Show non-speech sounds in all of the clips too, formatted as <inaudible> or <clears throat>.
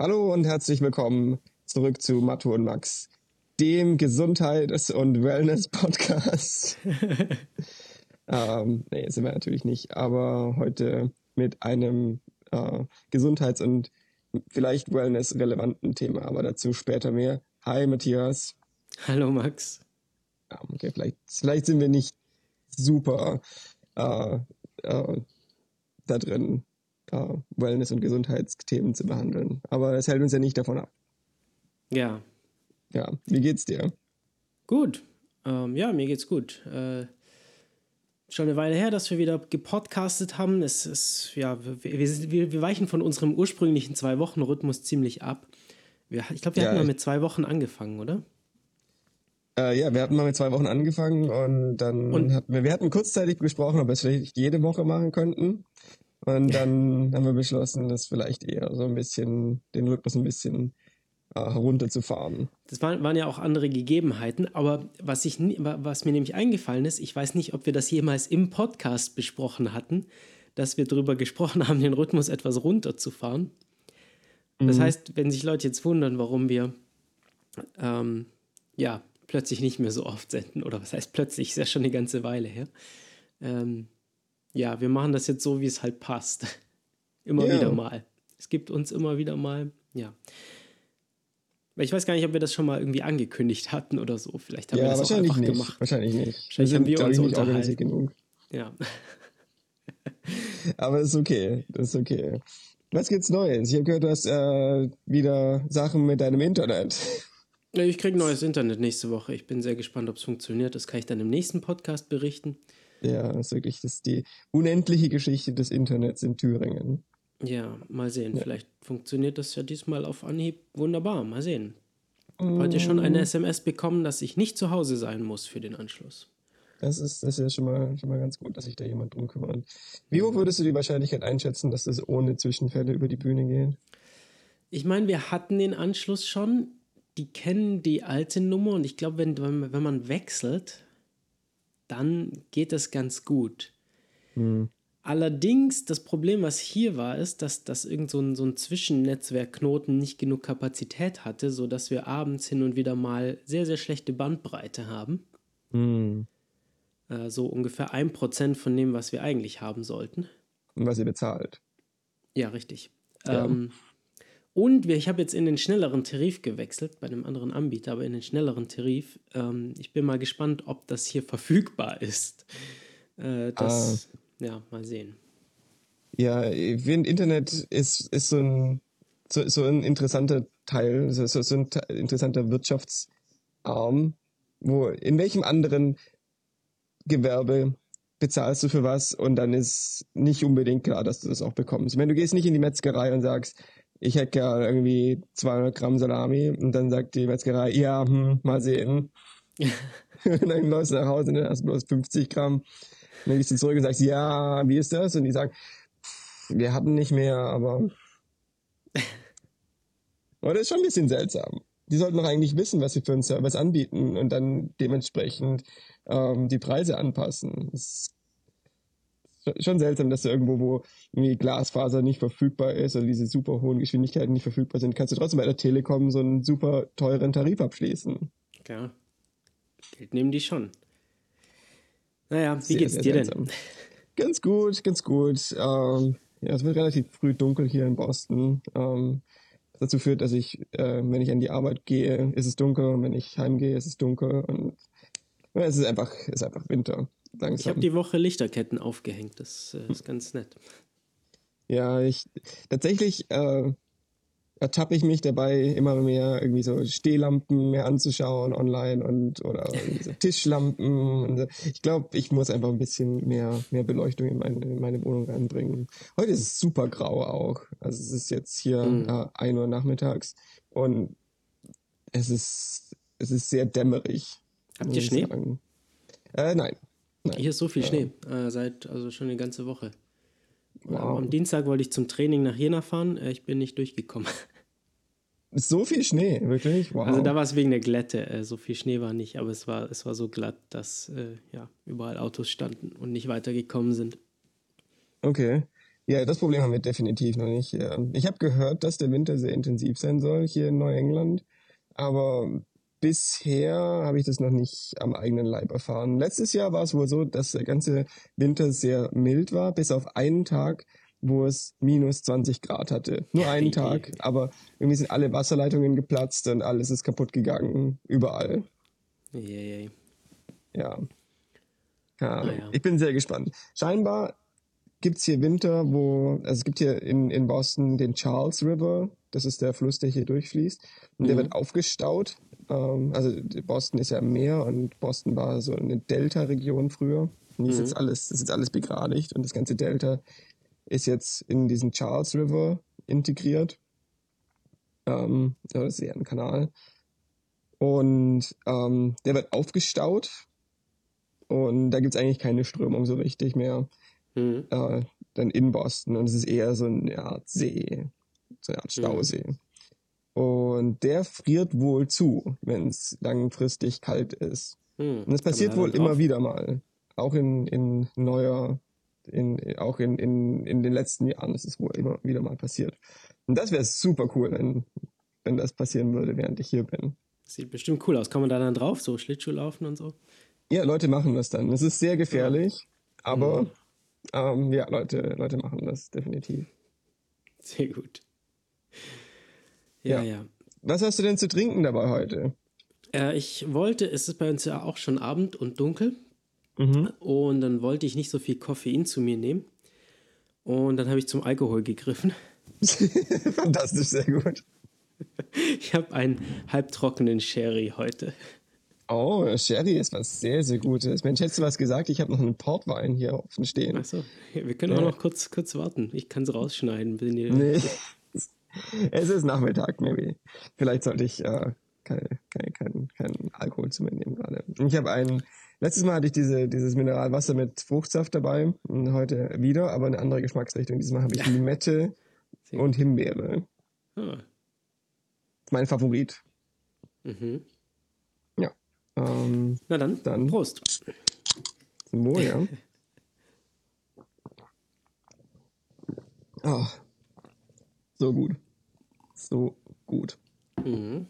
Hallo und herzlich willkommen zurück zu Matto und Max, dem Gesundheits- und Wellness-Podcast. <laughs> ähm, nee, sind wir natürlich nicht, aber heute mit einem äh, Gesundheits- und vielleicht Wellness-relevanten Thema, aber dazu später mehr. Hi Matthias. Hallo Max. Ja, okay, vielleicht, vielleicht sind wir nicht super äh, äh, da drin, äh, Wellness- und Gesundheitsthemen zu behandeln. Aber das hält uns ja nicht davon ab. Ja. Ja, wie geht's dir? Gut. Ähm, ja, mir geht's gut. Äh, schon eine Weile her, dass wir wieder gepodcastet haben. Es ist, ja, wir, wir, wir weichen von unserem ursprünglichen Zwei-Wochen-Rhythmus ziemlich ab. Wir, ich glaube, wir ja, hatten mal mit zwei Wochen angefangen, oder? Äh, ja, wir hatten mal mit zwei Wochen angefangen und dann und? hatten wir, wir hatten kurzzeitig besprochen, ob wir es vielleicht jede Woche machen könnten. Und <laughs> dann haben wir beschlossen, das vielleicht eher so ein bisschen, den Rhythmus ein bisschen äh, herunterzufahren. Das waren, waren ja auch andere Gegebenheiten, aber was, ich, was mir nämlich eingefallen ist, ich weiß nicht, ob wir das jemals im Podcast besprochen hatten, dass wir darüber gesprochen <laughs> haben, den Rhythmus etwas runterzufahren. Das mhm. heißt, wenn sich Leute jetzt wundern, warum wir ähm, ja, plötzlich nicht mehr so oft senden, oder was heißt plötzlich, ist ja schon eine ganze Weile her. Ähm, ja, wir machen das jetzt so, wie es halt passt. <laughs> immer ja. wieder mal. Es gibt uns immer wieder mal, ja. Ich weiß gar nicht, ob wir das schon mal irgendwie angekündigt hatten oder so. Vielleicht haben ja, wir das auch einfach nicht. gemacht. Wahrscheinlich nicht. Wahrscheinlich wir sind, haben wir uns nicht unterhalten. genug. Ja. <laughs> Aber ist okay. Das ist okay. Was gibt's Neues? Ich habe gehört, du hast äh, wieder Sachen mit deinem Internet. Ich kriege neues Internet nächste Woche. Ich bin sehr gespannt, ob es funktioniert. Das kann ich dann im nächsten Podcast berichten. Ja, das ist wirklich das ist die unendliche Geschichte des Internets in Thüringen. Ja, mal sehen. Ja. Vielleicht funktioniert das ja diesmal auf Anhieb wunderbar. Mal sehen. Heute schon eine SMS mm. bekommen, dass ich nicht zu Hause sein muss für den Anschluss. Das ist, das ist ja schon mal, schon mal ganz gut, dass sich da jemand drum kümmert. Wie hoch würdest du die Wahrscheinlichkeit einschätzen, dass das ohne Zwischenfälle über die Bühne geht? Ich meine, wir hatten den Anschluss schon. Die kennen die alte Nummer und ich glaube, wenn, wenn man wechselt, dann geht das ganz gut. Hm. Allerdings, das Problem, was hier war, ist, dass, dass irgend so ein, so ein Zwischennetzwerkknoten nicht genug Kapazität hatte, sodass wir abends hin und wieder mal sehr, sehr schlechte Bandbreite haben. Hm. Äh, so ungefähr ein Prozent von dem, was wir eigentlich haben sollten. Und was ihr bezahlt. Ja, richtig. Ja. Ähm, und ich habe jetzt in den schnelleren Tarif gewechselt, bei einem anderen Anbieter, aber in den schnelleren Tarif. Ähm, ich bin mal gespannt, ob das hier verfügbar ist. Äh, das, ah ja, mal sehen. Ja, Internet ist, ist so, ein, so, so ein interessanter Teil, so, so ein interessanter Wirtschaftsarm, wo in welchem anderen Gewerbe bezahlst du für was und dann ist nicht unbedingt klar, dass du das auch bekommst. Wenn du gehst nicht in die Metzgerei und sagst, ich hätte ja irgendwie 200 Gramm Salami und dann sagt die Metzgerei, ja, hm, mal sehen. und <laughs> dann läufst du nach Hause und dann hast du bloß 50 Gramm. Und dann gehst du zurück und sagst, ja, wie ist das? Und die sagen, wir hatten nicht mehr, aber. <laughs> aber das ist schon ein bisschen seltsam. Die sollten doch eigentlich wissen, was sie für einen Service anbieten und dann dementsprechend ähm, die Preise anpassen. Das schon seltsam, dass du irgendwo, wo irgendwie Glasfaser nicht verfügbar ist oder diese super hohen Geschwindigkeiten nicht verfügbar sind, kannst du trotzdem bei der Telekom so einen super teuren Tarif abschließen. Ja. Geld nehmen die schon. Naja, wie sehr, geht's sehr dir seltsam. denn? Ganz gut, ganz gut. Ähm, ja, es wird relativ früh dunkel hier in Boston. Ähm, das dazu führt, dass ich, äh, wenn ich an die Arbeit gehe, ist es dunkel und wenn ich heimgehe, ist es dunkel und ja, es ist einfach, ist einfach Winter. Langsam. Ich habe die Woche Lichterketten aufgehängt, das äh, ist ganz nett. Ja, ich tatsächlich äh, ertappe ich mich dabei, immer mehr irgendwie so Stehlampen mehr anzuschauen online und oder so <laughs> Tischlampen. Und. Ich glaube, ich muss einfach ein bisschen mehr, mehr Beleuchtung in meine, in meine Wohnung reinbringen. Heute ist es super grau auch. Also es ist jetzt hier mhm. äh, 1 Uhr nachmittags und es ist, es ist sehr dämmerig. Habt ihr Schnee? Äh, nein. Nein. Hier ist so viel Schnee, äh, seit also schon eine ganze Woche. Wow. Am Dienstag wollte ich zum Training nach Jena fahren. Äh, ich bin nicht durchgekommen. So viel Schnee, wirklich? Wow. <laughs> Also da war es wegen der Glätte. Äh, so viel Schnee war nicht, aber es war, es war so glatt, dass äh, ja, überall Autos standen und nicht weitergekommen sind. Okay. Ja, das Problem haben wir definitiv noch nicht. Ich habe gehört, dass der Winter sehr intensiv sein soll hier in Neuengland, aber bisher habe ich das noch nicht am eigenen Leib erfahren. Letztes Jahr war es wohl so, dass der ganze Winter sehr mild war, bis auf einen Tag, wo es minus 20 Grad hatte. Nur einen <laughs> Tag, aber irgendwie sind alle Wasserleitungen geplatzt und alles ist kaputt gegangen, überall. Yay. Ja. ja. Ah, ja. Ich bin sehr gespannt. Scheinbar gibt es hier Winter, wo, also es gibt hier in, in Boston den Charles River, das ist der Fluss, der hier durchfließt, und mhm. der wird aufgestaut. Ähm, also Boston ist ja Meer und Boston war so eine Delta-Region früher. Und mhm. ist jetzt alles, ist jetzt alles begradigt und das ganze Delta ist jetzt in diesen Charles River integriert. Ähm, das ist ja ein Kanal. Und ähm, der wird aufgestaut. Und da gibt es eigentlich keine Strömung so richtig mehr. Mhm. Äh, dann in Boston. Und es ist eher so eine Art See, so eine Art mhm. Stausee. Mhm. Und der friert wohl zu, wenn es langfristig kalt ist. Mhm. Und das passiert wohl immer wieder mal. Auch in, in neuer, in, auch in, in, in den letzten Jahren ist es wohl immer wieder mal passiert. Und das wäre super cool, wenn, wenn das passieren würde, während ich hier bin. Sieht bestimmt cool aus. Kann man da dann drauf, so Schlittschuh laufen und so? Ja, Leute machen das dann. Es ist sehr gefährlich, ja. aber mhm. Ähm, ja, Leute, Leute machen das definitiv. Sehr gut. Ja, ja. Was hast du denn zu trinken dabei heute? Äh, ich wollte, es ist bei uns ja auch schon Abend und dunkel. Mhm. Und dann wollte ich nicht so viel Koffein zu mir nehmen. Und dann habe ich zum Alkohol gegriffen. <laughs> Fantastisch, sehr gut. Ich habe einen halbtrockenen Sherry heute. Oh, Sherry ist was sehr, sehr Gutes. Mensch, hättest du was gesagt? Ich habe noch einen Portwein hier offen stehen. Achso, wir können ja. auch noch kurz, kurz warten. Ich kann es rausschneiden. Wenn ihr nee. <laughs> es ist Nachmittag, maybe. Vielleicht sollte ich äh, kein, kein, kein, kein Alkohol zu mir nehmen gerade. Ich habe einen, letztes Mal hatte ich diese, dieses Mineralwasser mit Fruchtsaft dabei und heute wieder, aber eine andere Geschmacksrichtung. Diesmal habe ich ja. Limette und Himbeere. Ah. Mein Favorit. Mhm. Ähm, Na dann, dann, Prost. Zum Wohl, ja. oh, <laughs> so gut. So gut. Mhm.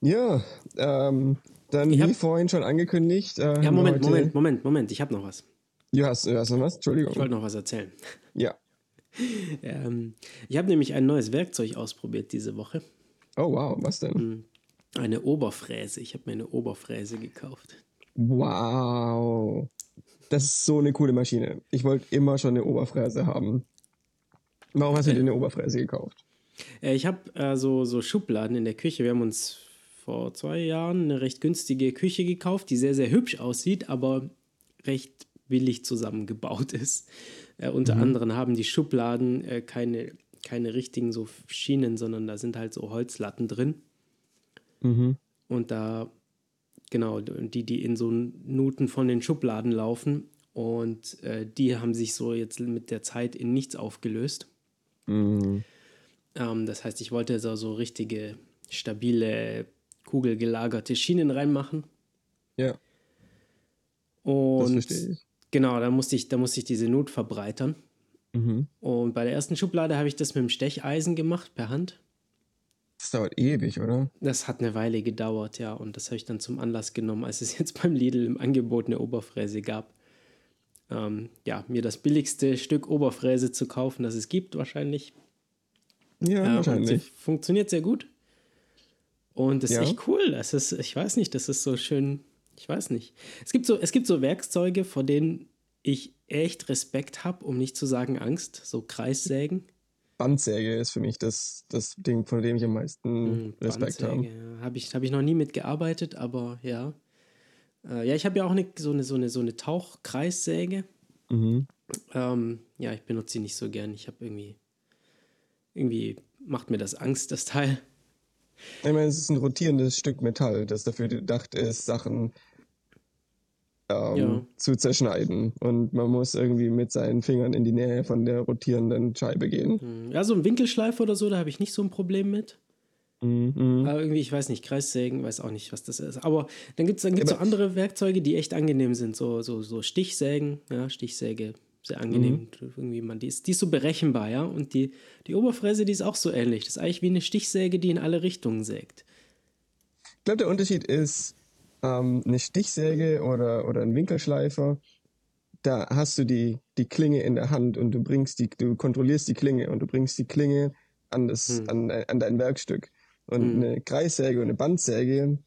Ja, ähm, dann ich wie vorhin schon angekündigt. Äh, ja, Moment. Moment, Moment, Moment, ich habe noch was. Du hast, du hast noch was? Entschuldigung. Ich wollte noch was erzählen. Ja. <laughs> ähm, ich habe nämlich ein neues Werkzeug ausprobiert diese Woche. Oh wow, was denn? Mhm. Eine Oberfräse. Ich habe mir eine Oberfräse gekauft. Wow. Das ist so eine coole Maschine. Ich wollte immer schon eine Oberfräse haben. Warum hast du äh, dir eine Oberfräse gekauft? Äh, ich habe äh, so, so Schubladen in der Küche. Wir haben uns vor zwei Jahren eine recht günstige Küche gekauft, die sehr, sehr hübsch aussieht, aber recht billig zusammengebaut <laughs> ist. Äh, unter mhm. anderem haben die Schubladen äh, keine, keine richtigen so Schienen, sondern da sind halt so Holzlatten drin. Mhm. Und da, genau, die, die in so Nuten von den Schubladen laufen. Und äh, die haben sich so jetzt mit der Zeit in nichts aufgelöst. Mhm. Ähm, das heißt, ich wollte so, so richtige, stabile, kugelgelagerte Schienen reinmachen. Ja. Und das verstehe ich. Genau, da musste ich, da musste ich diese Nut verbreitern. Mhm. Und bei der ersten Schublade habe ich das mit dem Stecheisen gemacht, per Hand. Das dauert ewig, oder? Das hat eine Weile gedauert, ja. Und das habe ich dann zum Anlass genommen, als es jetzt beim Lidl im Angebot eine Oberfräse gab. Ähm, ja, mir das billigste Stück Oberfräse zu kaufen, das es gibt, wahrscheinlich. Ja, ähm, wahrscheinlich. funktioniert sehr gut. Und das ja. ist echt cool. Das ist, ich weiß nicht, das ist so schön. Ich weiß nicht. Es gibt so, es gibt so Werkzeuge, vor denen ich echt Respekt habe, um nicht zu sagen Angst. So Kreissägen. Bandsäge ist für mich das, das Ding, von dem ich am meisten mhm, Respekt habe. Ja. Habe ich, hab ich noch nie mitgearbeitet, aber ja. Äh, ja, ich habe ja auch eine, so eine, so eine, so eine Tauchkreissäge. Mhm. Ähm, ja, ich benutze sie nicht so gern. Ich habe irgendwie, irgendwie macht mir das Angst, das Teil. Ich meine, es ist ein rotierendes Stück Metall, das dafür gedacht ist, Sachen ähm, ja. zu zerschneiden. Und man muss irgendwie mit seinen Fingern in die Nähe von der rotierenden Scheibe gehen. Hm. Ja, so ein Winkelschleifer oder so, da habe ich nicht so ein Problem mit. Mhm. Aber irgendwie, ich weiß nicht, Kreissägen, weiß auch nicht, was das ist. Aber dann gibt es dann gibt's so andere Werkzeuge, die echt angenehm sind. So, so, so Stichsägen, ja, Stichsäge sehr angenehm. Mhm. Irgendwie man, die, ist, die ist so berechenbar, ja. Und die, die Oberfräse, die ist auch so ähnlich. Das ist eigentlich wie eine Stichsäge, die in alle Richtungen sägt. Ich glaube, der Unterschied ist, ähm, eine Stichsäge oder, oder ein Winkelschleifer, da hast du die, die Klinge in der Hand und du bringst die, du kontrollierst die Klinge und du bringst die Klinge an das, hm. an, an dein Werkstück. Und hm. eine Kreissäge und eine Bandsäge,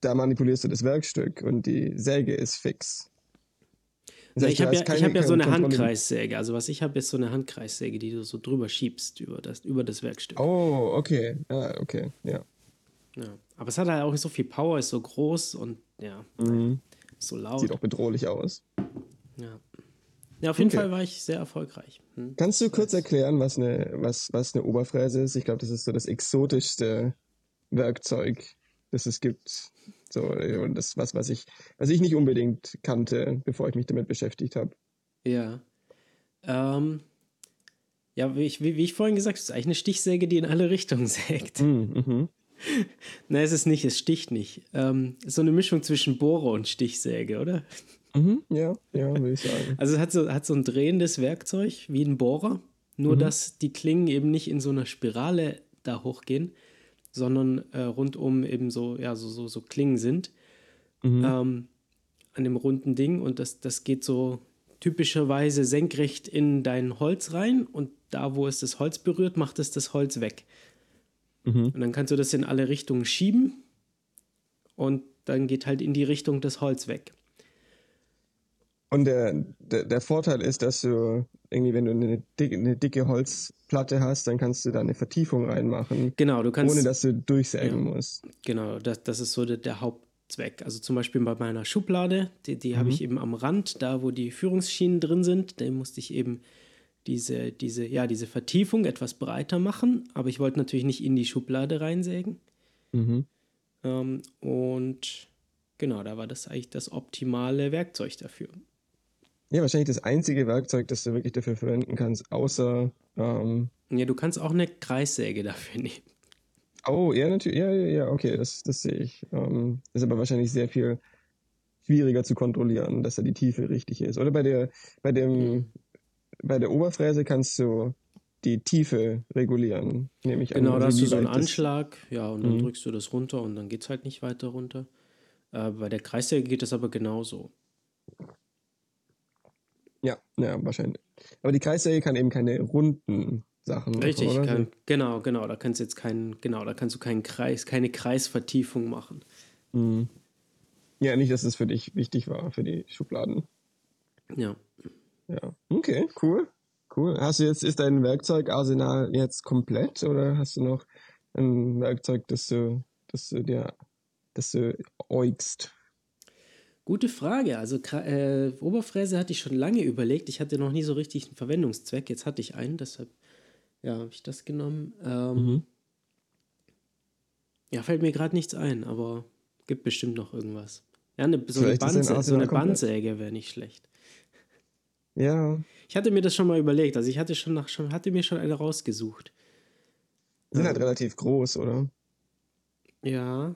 da manipulierst du das Werkstück und die Säge ist fix. Das heißt, ich habe ja, keine, hab ja so eine. Handkreissäge. Also was ich habe, ist so eine Handkreissäge, die du so drüber schiebst über das, über das Werkstück. Oh, okay. Ah, okay, ja. ja. Aber es hat halt auch so viel Power, ist so groß und ja, mhm. so laut. Sieht auch bedrohlich aus. Ja. Ja, auf jeden okay. Fall war ich sehr erfolgreich. Hm? Kannst du kurz erklären, was eine, was, was eine Oberfräse ist? Ich glaube, das ist so das exotischste Werkzeug, das es gibt. So, und das was, was ich, was ich nicht unbedingt kannte, bevor ich mich damit beschäftigt habe. Ja. Ähm, ja, wie ich, wie, wie ich vorhin gesagt habe, ist eigentlich eine Stichsäge, die in alle Richtungen <laughs> sägt. Mhm, mhm. <laughs> Nein, es ist nicht, es sticht nicht. Ähm, so eine Mischung zwischen Bohrer und Stichsäge, oder? Mhm, ja, ja, würde ich sagen. Also es hat so, hat so ein drehendes Werkzeug wie ein Bohrer, nur mhm. dass die Klingen eben nicht in so einer Spirale da hochgehen, sondern äh, rundum eben so, ja, so, so, so Klingen sind mhm. ähm, an dem runden Ding und das, das geht so typischerweise senkrecht in dein Holz rein und da, wo es das Holz berührt, macht es das Holz weg. Mhm. Und dann kannst du das in alle Richtungen schieben und dann geht halt in die Richtung das Holz weg. Und der, der, der, Vorteil ist, dass du irgendwie, wenn du eine dicke, eine dicke Holzplatte hast, dann kannst du da eine Vertiefung reinmachen. Genau, du kannst. Ohne dass du durchsägen ja, musst. Genau, das, das ist so der, der, Hauptzweck. Also zum Beispiel bei meiner Schublade, die, die mhm. habe ich eben am Rand, da wo die Führungsschienen drin sind, da musste ich eben diese, diese, ja, diese Vertiefung etwas breiter machen, aber ich wollte natürlich nicht in die Schublade reinsägen. Mhm. Ähm, und genau, da war das eigentlich das optimale Werkzeug dafür. Ja, wahrscheinlich das einzige Werkzeug, das du wirklich dafür verwenden kannst, außer. Ähm ja, du kannst auch eine Kreissäge dafür nehmen. Oh, ja, natürlich. Ja, ja, ja, okay, das, das sehe ich. Ähm, ist aber wahrscheinlich sehr viel schwieriger zu kontrollieren, dass da die Tiefe richtig ist. Oder bei der, bei dem, mhm bei der Oberfräse kannst du die Tiefe regulieren, nehme ich Genau, da hast du so einen Anschlag, ja, und dann mhm. drückst du das runter und dann geht es halt nicht weiter runter. Äh, bei der Kreissäge geht das aber genauso. Ja, ja, wahrscheinlich. Aber die Kreissäge kann eben keine runden Sachen Richtig, machen, kann, genau, genau. Da kannst du jetzt keinen, genau, da kannst du keinen Kreis, keine Kreisvertiefung machen. Mhm. Ja, nicht, dass es für dich wichtig war, für die Schubladen. Ja. Ja, okay, cool. Cool. Hast du jetzt, ist dein Werkzeugarsenal jetzt komplett oder hast du noch ein Werkzeug, das du, das du dir, das du äugst? Gute Frage. Also äh, Oberfräse hatte ich schon lange überlegt. Ich hatte noch nie so richtig einen Verwendungszweck. Jetzt hatte ich einen, deshalb ja, habe ich das genommen. Ähm, mhm. Ja, fällt mir gerade nichts ein, aber gibt bestimmt noch irgendwas. Ja, eine, so, eine, Bandsäge, so eine Bandsäge wäre nicht schlecht. Ja. Ich hatte mir das schon mal überlegt. Also ich hatte schon nach schon hatte mir schon eine rausgesucht. Sind ähm, halt relativ groß, oder? Ja.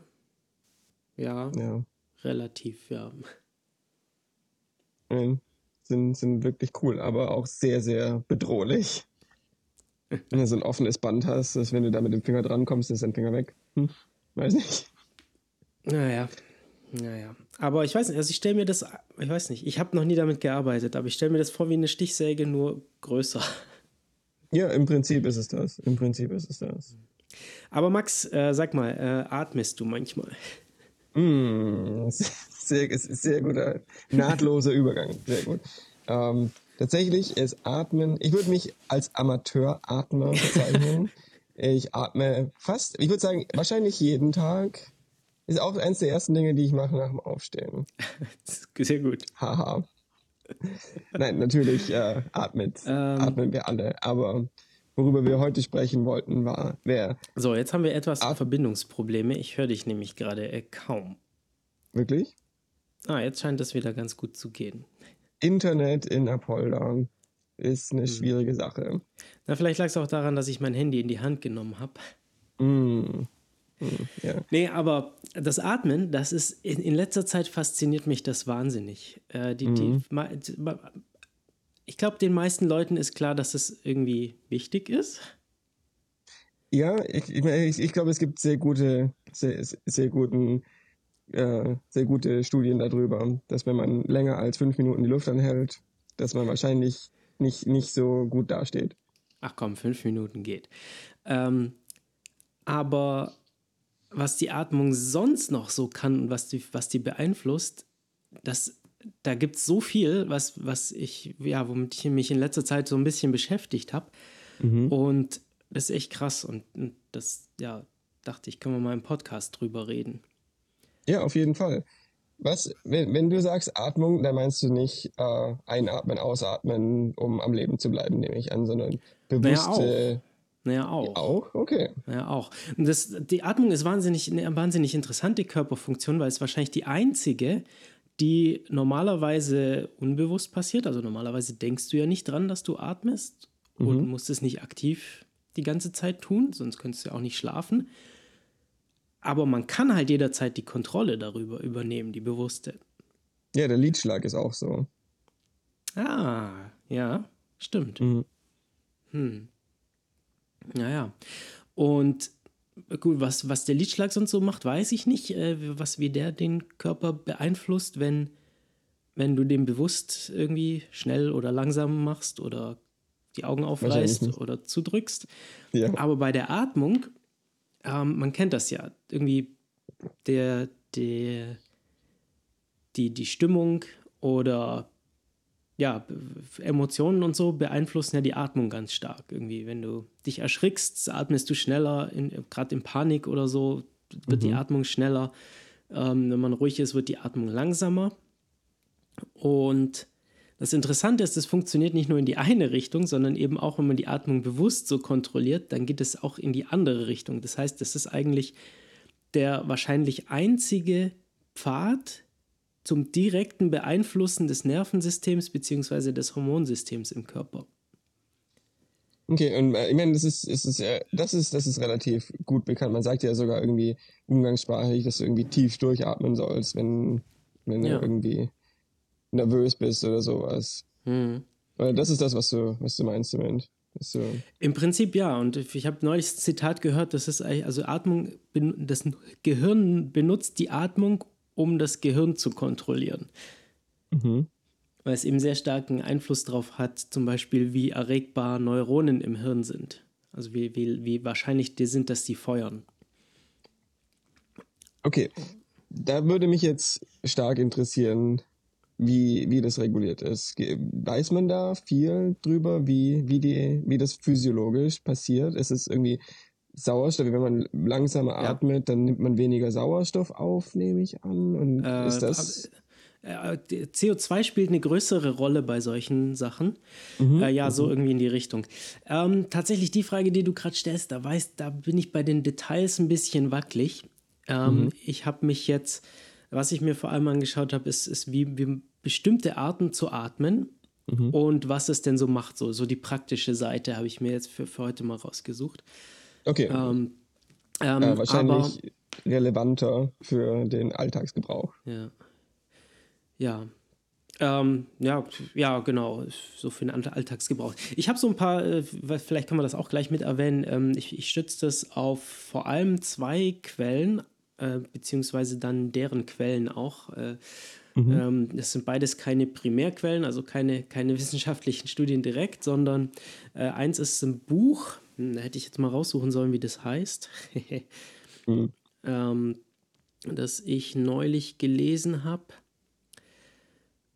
Ja. Ja. Relativ, ja. Nein, sind, sind wirklich cool, aber auch sehr, sehr bedrohlich. wenn du so ein offenes Band hast, dass wenn du da mit dem Finger dran kommst, ist dein Finger weg. Hm, weiß nicht. Naja. Naja, aber ich weiß nicht, also ich stelle mir das, ich weiß nicht, ich habe noch nie damit gearbeitet, aber ich stelle mir das vor wie eine Stichsäge, nur größer. Ja, im Prinzip ist es das. Im Prinzip ist es das. Aber Max, äh, sag mal, äh, atmest du manchmal? Mm, <laughs> sehr, sehr guter, nahtloser Übergang. Sehr gut. Ähm, tatsächlich ist Atmen, ich würde mich als Amateuratmer bezeichnen. ich atme fast, ich würde sagen, wahrscheinlich jeden Tag ist auch eines der ersten Dinge, die ich mache nach dem Aufstehen. <laughs> Sehr gut. Haha. Nein, natürlich äh, atmet, ähm, atmen wir alle. Aber worüber wir heute sprechen wollten, war, wer. So, jetzt haben wir etwas At Verbindungsprobleme. Ich höre dich nämlich gerade äh, kaum. Wirklich? Ah, jetzt scheint das wieder ganz gut zu gehen. Internet in Apolda ist eine hm. schwierige Sache. Na, vielleicht lag es auch daran, dass ich mein Handy in die Hand genommen habe. Mm. Hm, ja. Nee, aber das Atmen, das ist in, in letzter Zeit fasziniert mich das wahnsinnig. Äh, die, mhm. die, ich glaube, den meisten Leuten ist klar, dass es irgendwie wichtig ist. Ja, ich, ich, ich glaube, es gibt sehr gute, sehr, sehr guten, äh, sehr gute Studien darüber, dass wenn man länger als fünf Minuten die Luft anhält, dass man wahrscheinlich nicht, nicht so gut dasteht. Ach komm, fünf Minuten geht. Ähm, aber was die Atmung sonst noch so kann und was die, was die beeinflusst, das, da gibt es so viel, was, was ich, ja, womit ich mich in letzter Zeit so ein bisschen beschäftigt habe. Mhm. Und das ist echt krass. Und, und das, ja, dachte ich, können wir mal im Podcast drüber reden. Ja, auf jeden Fall. Was, wenn, wenn du sagst Atmung, dann meinst du nicht äh, einatmen, ausatmen, um am Leben zu bleiben, nehme ich an, sondern bewusste. Naja, auch. Ja, auch? Okay. Ja, auch. Und das, die Atmung ist wahnsinnig, eine wahnsinnig interessante Körperfunktion, weil es wahrscheinlich die einzige, die normalerweise unbewusst passiert. Also normalerweise denkst du ja nicht dran, dass du atmest mhm. und musst es nicht aktiv die ganze Zeit tun, sonst könntest du ja auch nicht schlafen. Aber man kann halt jederzeit die Kontrolle darüber übernehmen, die bewusste. Ja, der Liedschlag ist auch so. Ah, ja, stimmt. Mhm. Hm. Naja. Und gut, was, was der Liedschlag sonst so macht, weiß ich nicht. Äh, was wie der den Körper beeinflusst, wenn, wenn du den bewusst irgendwie schnell oder langsam machst oder die Augen aufreißt oder zudrückst. Ja. Aber bei der Atmung, ähm, man kennt das ja, irgendwie der, der, die, die Stimmung oder ja, Emotionen und so beeinflussen ja die Atmung ganz stark. Irgendwie, wenn du dich erschrickst, atmest du schneller, gerade in Panik oder so, wird mhm. die Atmung schneller. Ähm, wenn man ruhig ist, wird die Atmung langsamer. Und das Interessante ist, es funktioniert nicht nur in die eine Richtung, sondern eben auch, wenn man die Atmung bewusst so kontrolliert, dann geht es auch in die andere Richtung. Das heißt, das ist eigentlich der wahrscheinlich einzige Pfad, zum direkten Beeinflussen des Nervensystems bzw. des Hormonsystems im Körper. Okay, und äh, ich meine, das ist, ist, ist, das ist, das ist relativ gut bekannt. Man sagt ja sogar irgendwie umgangssprachlich, dass du irgendwie tief durchatmen sollst, wenn, wenn ja. du irgendwie nervös bist oder sowas. Hm. Das ist das, was du, was du meinst Moment. So. Im Prinzip ja. Und ich habe neulich ein Zitat gehört, das ist also Atmung, das Gehirn benutzt die Atmung, um das Gehirn zu kontrollieren. Mhm. Weil es eben sehr starken Einfluss darauf hat, zum Beispiel, wie erregbar Neuronen im Hirn sind. Also wie, wie, wie wahrscheinlich die sind, dass die feuern. Okay, da würde mich jetzt stark interessieren, wie, wie das reguliert ist. Weiß man da viel drüber, wie, wie, die, wie das physiologisch passiert? Ist es irgendwie Sauerstoff, wenn man langsamer ja. atmet, dann nimmt man weniger Sauerstoff auf, nehme ich an. Und äh, ist das. Äh, CO2 spielt eine größere Rolle bei solchen Sachen. Mhm, äh, ja, mhm. so irgendwie in die Richtung. Ähm, tatsächlich die Frage, die du gerade stellst, da weiß, da bin ich bei den Details ein bisschen wackelig. Ähm, mhm. Ich habe mich jetzt, was ich mir vor allem angeschaut habe, ist, ist wie, wie bestimmte Arten zu atmen mhm. und was es denn so macht. So, so die praktische Seite habe ich mir jetzt für, für heute mal rausgesucht. Okay. Ähm, ähm, äh, wahrscheinlich aber, relevanter für den Alltagsgebrauch. Ja. Ja. Ähm, ja, ja, genau, so für den Alltagsgebrauch. Ich habe so ein paar, äh, vielleicht kann man das auch gleich mit erwähnen. Ähm, ich, ich stütze das auf vor allem zwei Quellen, äh, beziehungsweise dann deren Quellen auch. Äh, mhm. ähm, das sind beides keine Primärquellen, also keine, keine wissenschaftlichen Studien direkt, sondern äh, eins ist ein Buch, da hätte ich jetzt mal raussuchen sollen, wie das heißt. mhm. <laughs> ähm, das ich neulich gelesen habe.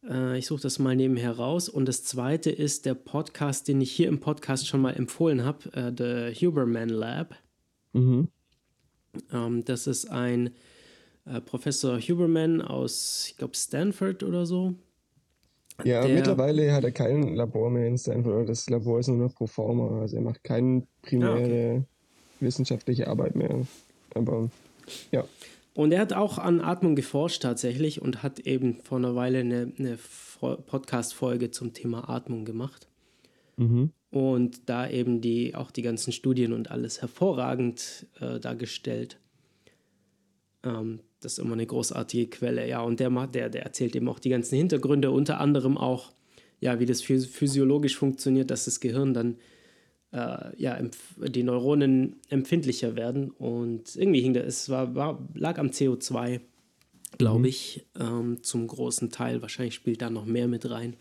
Äh, ich suche das mal nebenher raus. Und das zweite ist der Podcast, den ich hier im Podcast schon mal empfohlen habe, äh, The Huberman Lab. Mhm. Ähm, das ist ein äh, Professor Huberman aus, ich glaube, Stanford oder so. Ja, der, mittlerweile hat er kein Labor mehr in Stanford. Das Labor ist nur noch pro forma. Also er macht keine primäre okay. wissenschaftliche Arbeit mehr. Aber ja. Und er hat auch an Atmung geforscht tatsächlich und hat eben vor einer Weile eine, eine Podcast-Folge zum Thema Atmung gemacht. Mhm. Und da eben die, auch die ganzen Studien und alles hervorragend äh, dargestellt. Ähm, das ist immer eine großartige Quelle, ja. Und der, der, der erzählt eben auch die ganzen Hintergründe, unter anderem auch, ja, wie das physiologisch funktioniert, dass das Gehirn dann äh, ja, die Neuronen empfindlicher werden. Und irgendwie hing das, es war, war, lag am CO2, glaube mhm. ich, ähm, zum großen Teil. Wahrscheinlich spielt da noch mehr mit rein.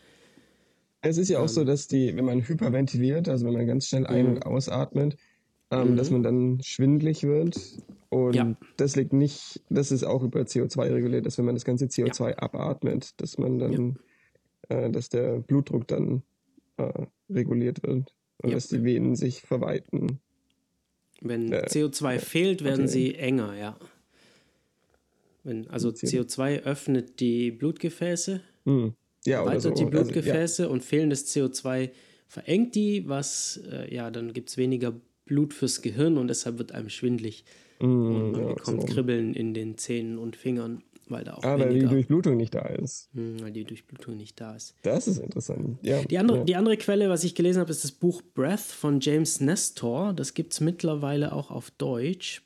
Es ist ja auch ähm, so, dass die, wenn man hyperventiliert, also wenn man ganz schnell ein- und ausatmet, ähm, mhm. dass man dann schwindlig wird. Und ja. das liegt nicht, das ist auch über CO2 reguliert, dass wenn man das ganze CO2 ja. abatmet, dass man dann, ja. äh, dass der Blutdruck dann äh, reguliert wird und dass die Venen sich verweiten. Wenn äh, CO2 fehlt, werden okay. sie enger, ja. Wenn, also CO2 öffnet die Blutgefäße, hm. ja, erweitert so. die Blutgefäße also, und fehlendes CO2 verengt die, was, äh, ja, dann gibt es weniger Blut fürs Gehirn und deshalb wird einem schwindlig. Mm, und man ja, bekommt so. Kribbeln in den Zähnen und Fingern, weil da auch. Ah, weil die Durchblutung nicht da ist. Mh, weil die Durchblutung nicht da ist. Das ist interessant. Ja, die, andere, ja. die andere Quelle, was ich gelesen habe, ist das Buch Breath von James Nestor. Das gibt es mittlerweile auch auf Deutsch.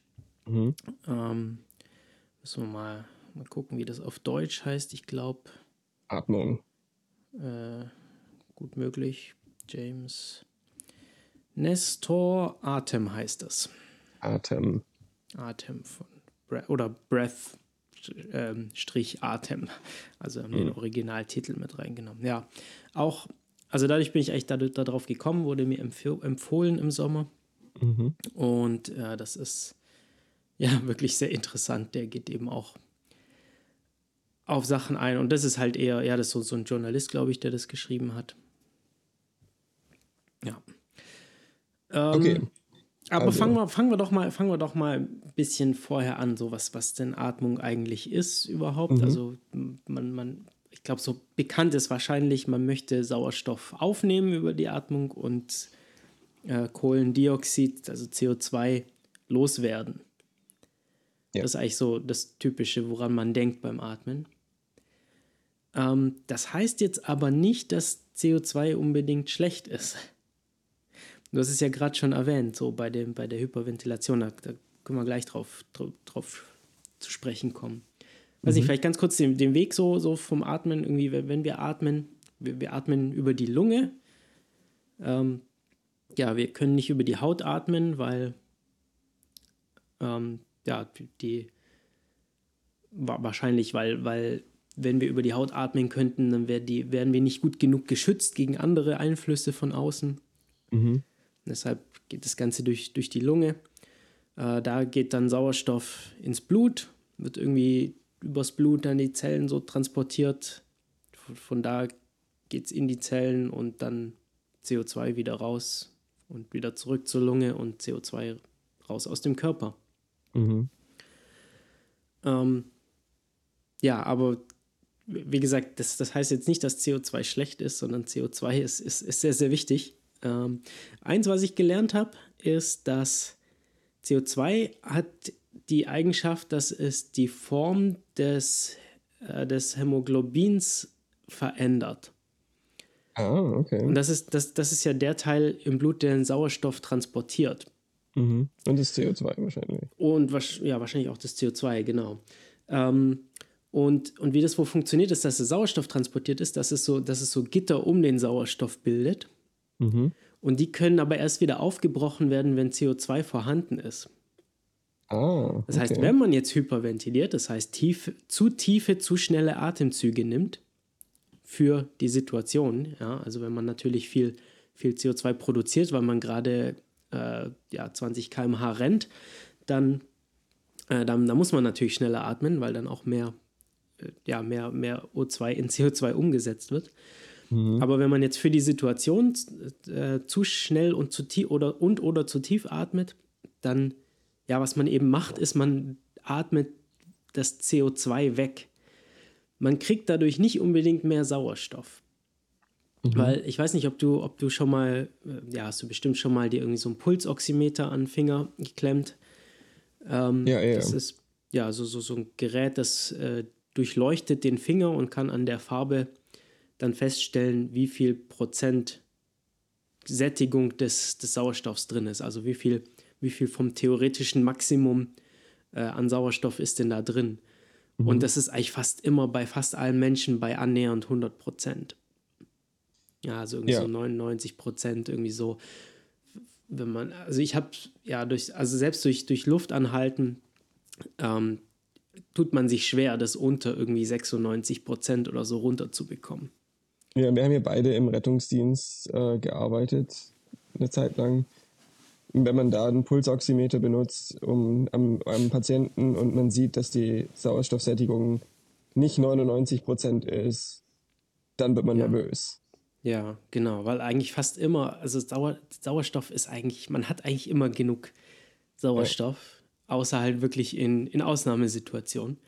Mhm. Ähm, müssen wir mal, mal gucken, wie das auf Deutsch heißt. Ich glaube. Atmung. Äh, gut möglich. James Nestor Atem heißt es. Atem. Atem von Bre oder Breath ähm, Strich Atem. Also haben mhm. den Originaltitel mit reingenommen. Ja, auch, also dadurch bin ich eigentlich darauf da gekommen, wurde mir empfohlen im Sommer. Mhm. Und äh, das ist ja <laughs> wirklich sehr interessant. Der geht eben auch auf Sachen ein. Und das ist halt eher, ja, das ist so, so ein Journalist, glaube ich, der das geschrieben hat. Ja. Ähm, okay. Aber also. fangen, wir, fangen, wir doch mal, fangen wir doch mal ein bisschen vorher an, so was, was denn Atmung eigentlich ist überhaupt. Mhm. Also man, man, ich glaube, so bekannt ist wahrscheinlich, man möchte Sauerstoff aufnehmen über die Atmung und äh, Kohlendioxid, also CO2, loswerden. Ja. Das ist eigentlich so das Typische, woran man denkt beim Atmen. Ähm, das heißt jetzt aber nicht, dass CO2 unbedingt schlecht ist. Du hast es ja gerade schon erwähnt, so bei, dem, bei der Hyperventilation, da, da können wir gleich drauf, drauf, drauf zu sprechen kommen. Weiß mhm. nicht, vielleicht ganz kurz den, den Weg so, so vom Atmen, irgendwie, wenn wir atmen, wir, wir atmen über die Lunge. Ähm, ja, wir können nicht über die Haut atmen, weil ähm, ja, die wahrscheinlich, weil, weil wenn wir über die Haut atmen könnten, dann wär die, wären wir nicht gut genug geschützt gegen andere Einflüsse von außen. Mhm. Deshalb geht das Ganze durch, durch die Lunge. Äh, da geht dann Sauerstoff ins Blut, wird irgendwie übers Blut dann die Zellen so transportiert. Von, von da geht es in die Zellen und dann CO2 wieder raus und wieder zurück zur Lunge und CO2 raus aus dem Körper. Mhm. Ähm, ja, aber wie gesagt, das, das heißt jetzt nicht, dass CO2 schlecht ist, sondern CO2 ist, ist, ist sehr, sehr wichtig. Ähm, eins, was ich gelernt habe, ist, dass CO2 hat die Eigenschaft, dass es die Form des, äh, des Hämoglobins verändert. Ah, okay. Und das ist, das, das ist ja der Teil im Blut, der den Sauerstoff transportiert. Mhm. Und das CO2 wahrscheinlich. Und ja, wahrscheinlich auch das CO2, genau. Ähm, und, und wie das wohl funktioniert, ist, dass der Sauerstoff transportiert ist, dass es so, dass es so Gitter um den Sauerstoff bildet. Mhm. Und die können aber erst wieder aufgebrochen werden, wenn CO2 vorhanden ist. Ah, das heißt, wenn man jetzt hyperventiliert, das heißt tief, zu tiefe, zu schnelle Atemzüge nimmt für die Situation, ja, also wenn man natürlich viel, viel CO2 produziert, weil man gerade äh, ja, 20 km/h rennt, dann, äh, dann, dann, muss man natürlich schneller atmen, weil dann auch mehr, äh, ja, mehr, mehr O2 in CO2 umgesetzt wird. Mhm. Aber wenn man jetzt für die Situation äh, zu schnell und zu tief oder und oder zu tief atmet, dann ja, was man eben macht, ist, man atmet das CO2 weg. Man kriegt dadurch nicht unbedingt mehr Sauerstoff. Mhm. Weil ich weiß nicht, ob du, ob du schon mal, äh, ja, hast du bestimmt schon mal dir irgendwie so ein Pulsoximeter an den Finger geklemmt. Ähm, ja, ja. Das ist ja so, so, so ein Gerät, das äh, durchleuchtet den Finger und kann an der Farbe dann feststellen, wie viel Prozent Sättigung des, des Sauerstoffs drin ist. Also wie viel, wie viel vom theoretischen Maximum äh, an Sauerstoff ist denn da drin. Mhm. Und das ist eigentlich fast immer bei fast allen Menschen bei annähernd 100 Prozent. Ja, also irgendwie Ja. so 99 Prozent, irgendwie so. Wenn man, also ich habe, ja, durch, also selbst durch, durch Luft anhalten, ähm, tut man sich schwer, das unter irgendwie 96 Prozent oder so runterzubekommen. Ja, wir haben ja beide im Rettungsdienst äh, gearbeitet, eine Zeit lang. Und wenn man da einen Pulsoximeter benutzt, um am, am Patienten und man sieht, dass die Sauerstoffsättigung nicht 99 Prozent ist, dann wird man Ja. nervös. Ja, genau, weil eigentlich fast immer, also Sauer, Sauerstoff ist eigentlich, man hat eigentlich immer genug Sauerstoff, außer halt wirklich in, in Ausnahmesituationen.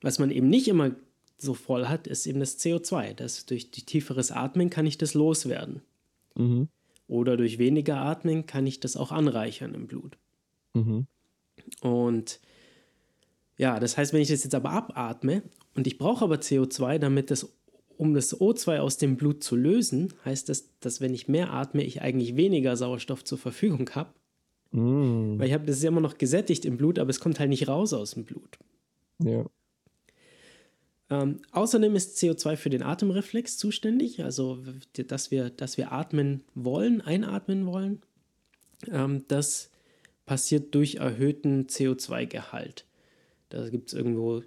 Was man eben nicht immer so voll hat, ist eben das CO2. Das durch, tieferes Atmen kann ich das loswerden. Mhm. Oder durch weniger Atmen kann ich das auch anreichern im Blut. Mhm. Und ja, das heißt, wenn ich das jetzt aber abatme und ich brauche aber CO2, damit das, um das O2 aus dem Blut zu lösen, heißt das, dass wenn ich mehr atme, ich eigentlich weniger Sauerstoff zur Verfügung habe. Mhm. Weil ich habe das ja immer noch gesättigt im Blut, aber es kommt halt nicht raus aus dem Blut. Ja. Ähm, außerdem ist CO2 für den Atemreflex zuständig, also dass wir, dass wir atmen wollen, einatmen wollen. Ähm, das passiert durch erhöhten CO2-Gehalt. Da gibt es irgendwo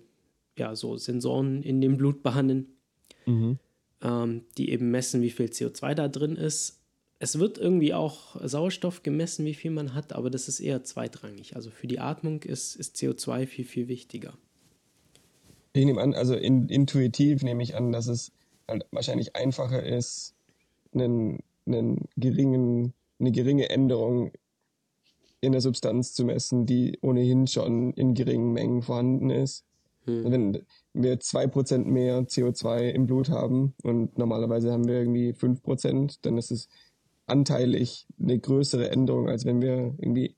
ja, so Sensoren in den Blutbahnen, Mhm. ähm, die eben messen, wie viel CO2 da drin ist. Es wird irgendwie auch Sauerstoff gemessen, wie viel man hat, aber das ist eher zweitrangig. Also für die Atmung ist, ist CO2 viel, viel wichtiger. Ich nehme an, also in, intuitiv nehme ich an, dass es halt wahrscheinlich einfacher ist, einen, einen geringen, eine geringe Änderung in der Substanz zu messen, die ohnehin schon in geringen Mengen vorhanden ist. Wenn wir 2% mehr CO2 im Blut haben und normalerweise haben wir irgendwie 5%, dann ist es anteilig eine größere Änderung, als wenn wir irgendwie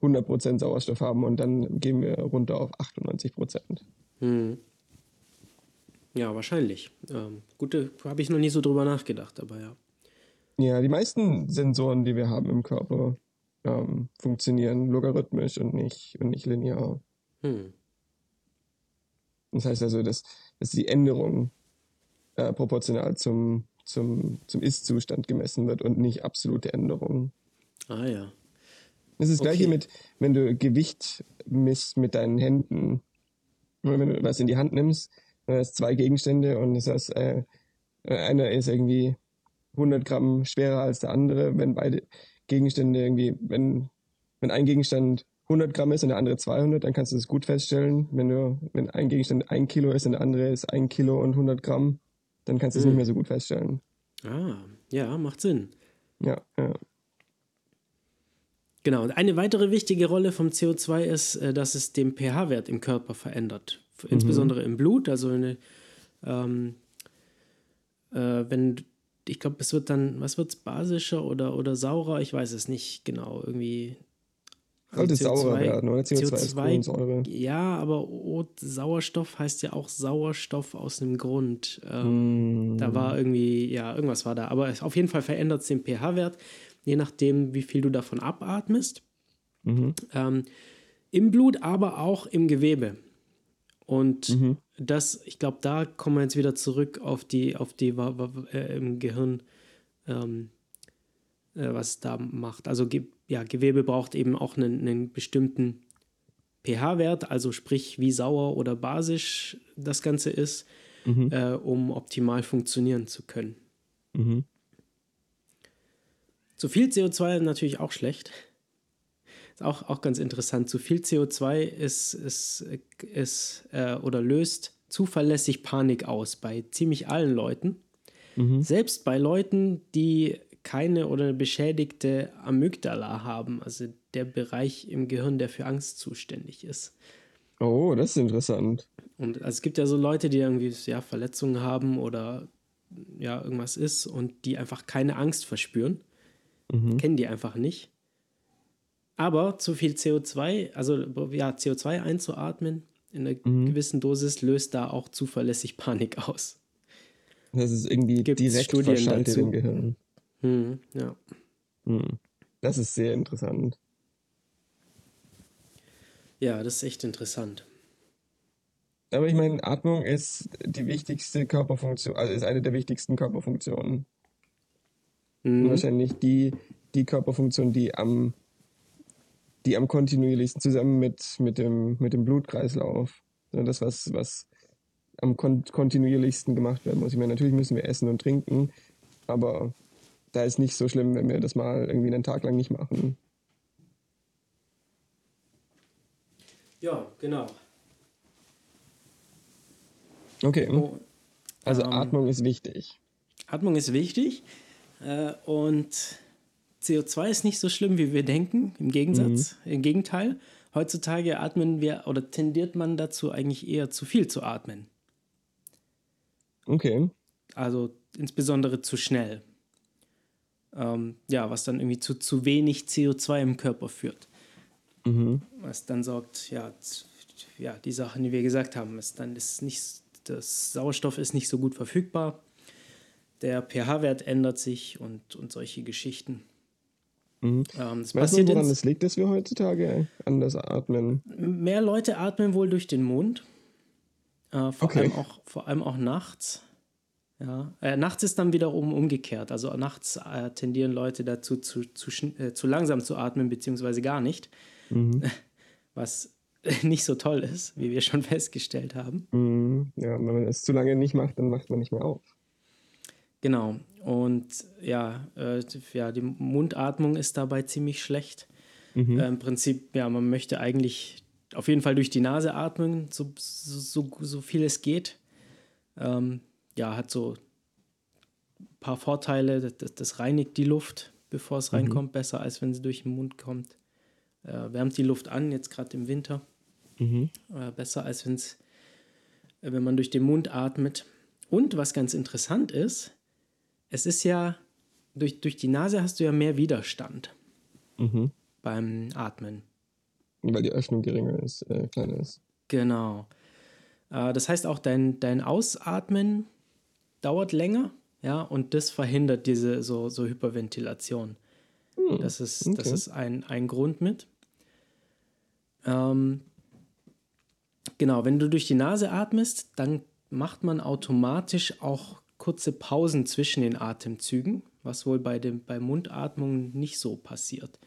100% Sauerstoff haben und dann gehen wir runter auf 98%. Hm. Ja, wahrscheinlich. Ähm, gute, habe ich noch nie so drüber nachgedacht, aber ja. Ja, die meisten Sensoren, die wir haben im Körper, ähm, funktionieren logarithmisch und nicht, und nicht linear. Hm. Das heißt also, dass, dass die Änderung äh, proportional zum, zum, zum Ist-Zustand gemessen wird und nicht absolute Änderungen. Ah ja. Das ist das Okay. gleiche mit, wenn du Gewicht misst mit deinen Händen. Wenn du was in die Hand nimmst, dann hast zwei Gegenstände und das heißt, äh, einer ist irgendwie 100 Gramm schwerer als der andere. Wenn beide Gegenstände irgendwie, wenn, wenn ein Gegenstand 100 Gramm ist und der andere 200, dann kannst du das gut feststellen. Wenn du, wenn ein Gegenstand ein Kilo ist und der andere ist ein Kilo und 100 Gramm, dann kannst du es Mhm. nicht mehr so gut feststellen. Ah, ja, macht Sinn. Ja, ja. Genau. Und eine weitere wichtige Rolle vom CO2 ist, äh, dass es den pH-Wert im Körper verändert. F- Insbesondere im Blut. Also wenn, du, ähm, äh, wenn ich glaube, es wird dann, was wird es, basischer oder, oder saurer? Ich weiß es nicht genau. Irgendwie. Sollte Also saurer CO2 werden, oder? CO2, ist Kohlensäure. Ja, aber O- Sauerstoff heißt ja auch Sauerstoff aus einem Grund. Ähm, Mm. Da war irgendwie, ja, irgendwas war da. Aber auf jeden Fall verändert es den pH-Wert, je nachdem, wie viel du davon abatmest. Mhm. Ähm, Im Blut, aber auch im Gewebe. Und Mhm. das, ich glaube, da kommen wir jetzt wieder zurück auf die, auf die äh, im Gehirn, ähm, äh, was es da macht. Also Ge ja, Gewebe braucht eben auch einen, einen bestimmten pH-Wert, also sprich, wie sauer oder basisch das Ganze ist, Mhm. äh, um optimal funktionieren zu können. Mhm. Zu viel CO2 ist natürlich auch schlecht. Ist auch, auch ganz interessant. Zu viel CO2 ist, ist, ist äh, oder löst zuverlässig Panik aus bei ziemlich allen Leuten. Mhm. Selbst bei Leuten, die keine oder eine beschädigte Amygdala haben, also der Bereich im Gehirn, der für Angst zuständig ist. Oh, das ist interessant. Und also es gibt ja so Leute, die irgendwie ja, Verletzungen haben oder ja, irgendwas ist und die einfach keine Angst verspüren. Mhm. Kennen die einfach nicht. Aber zu viel CO2, also ja, CO2 einzuatmen in einer Mhm. gewissen Dosis löst da auch zuverlässig Panik aus. Das ist irgendwie Gibt's direkt Studien verschaltet dazu? im Gehirn. Hm, ja. Hm. Das ist sehr interessant. ja, das ist echt interessant. Aber ich meine, Atmung ist die wichtigste Körperfunktion, also ist eine der wichtigsten Körperfunktionen. Mhm. wahrscheinlich die, die Körperfunktion, die am, die am kontinuierlichsten zusammen mit, mit, dem, mit dem Blutkreislauf, das, was, was am kon kontinuierlichsten gemacht werden muss. Ich meine, natürlich müssen wir essen und trinken, aber da ist nicht so schlimm, wenn wir das mal irgendwie einen Tag lang nicht machen. Ja, genau. Okay. Oh, also ähm, Atmung ist wichtig. Atmung ist wichtig und CO2 ist nicht so schlimm, wie wir denken. Im Gegensatz, mhm. im Gegenteil. Heutzutage atmen wir oder tendiert man dazu eigentlich eher zu viel zu atmen. Okay. Also insbesondere zu schnell. Ähm, ja, was dann irgendwie zu zu wenig CO2 im Körper führt. Mhm. Was dann sorgt, ja, ja, die Sachen, die wir gesagt haben, ist dann ist nicht, das Sauerstoff ist nicht so gut verfügbar, der pH-Wert ändert sich und, und solche Geschichten. Mhm. Ähm, das weißt du, woran es liegt, dass wir heutzutage anders atmen? Mehr Leute atmen wohl durch den Mund. Äh, vor, okay. allem auch, vor allem auch nachts. Ja, äh, nachts ist dann wiederum umgekehrt. Also nachts äh, tendieren Leute dazu, zu, zu, äh, zu langsam zu atmen, beziehungsweise gar nicht. Mhm. <laughs> Was <laughs> nicht so toll ist, wie wir schon festgestellt haben. Mhm. Ja, wenn man es zu lange nicht macht, dann macht man nicht mehr auf. Genau. Und ja, äh, ja, die Mundatmung ist dabei ziemlich schlecht. Mhm. Äh, Im Prinzip, ja, man möchte eigentlich auf jeden Fall durch die Nase atmen, so, so, so viel es geht. Ähm, ja, hat so ein paar Vorteile. Das, das reinigt die Luft, bevor es mhm. reinkommt, besser als wenn sie durch den Mund kommt. Äh, wärmt die Luft an, jetzt gerade im Winter. Mhm. Äh, besser als wenn's, äh, wenn man durch den Mund atmet. Und was ganz interessant ist, es ist ja, durch, durch die Nase hast du ja mehr Widerstand mhm. beim Atmen. Weil die Öffnung geringer ist, äh, kleiner ist. Genau. Äh, das heißt auch, dein, dein Ausatmen dauert länger, ja, und das verhindert diese so, so Hyperventilation. Hm, das ist, okay. das ist ein, ein Grund mit. Ähm, genau, wenn du durch die Nase atmest, dann macht man automatisch auch kurze Pausen zwischen den Atemzügen, was wohl bei, dem, bei Mundatmung nicht so passiert.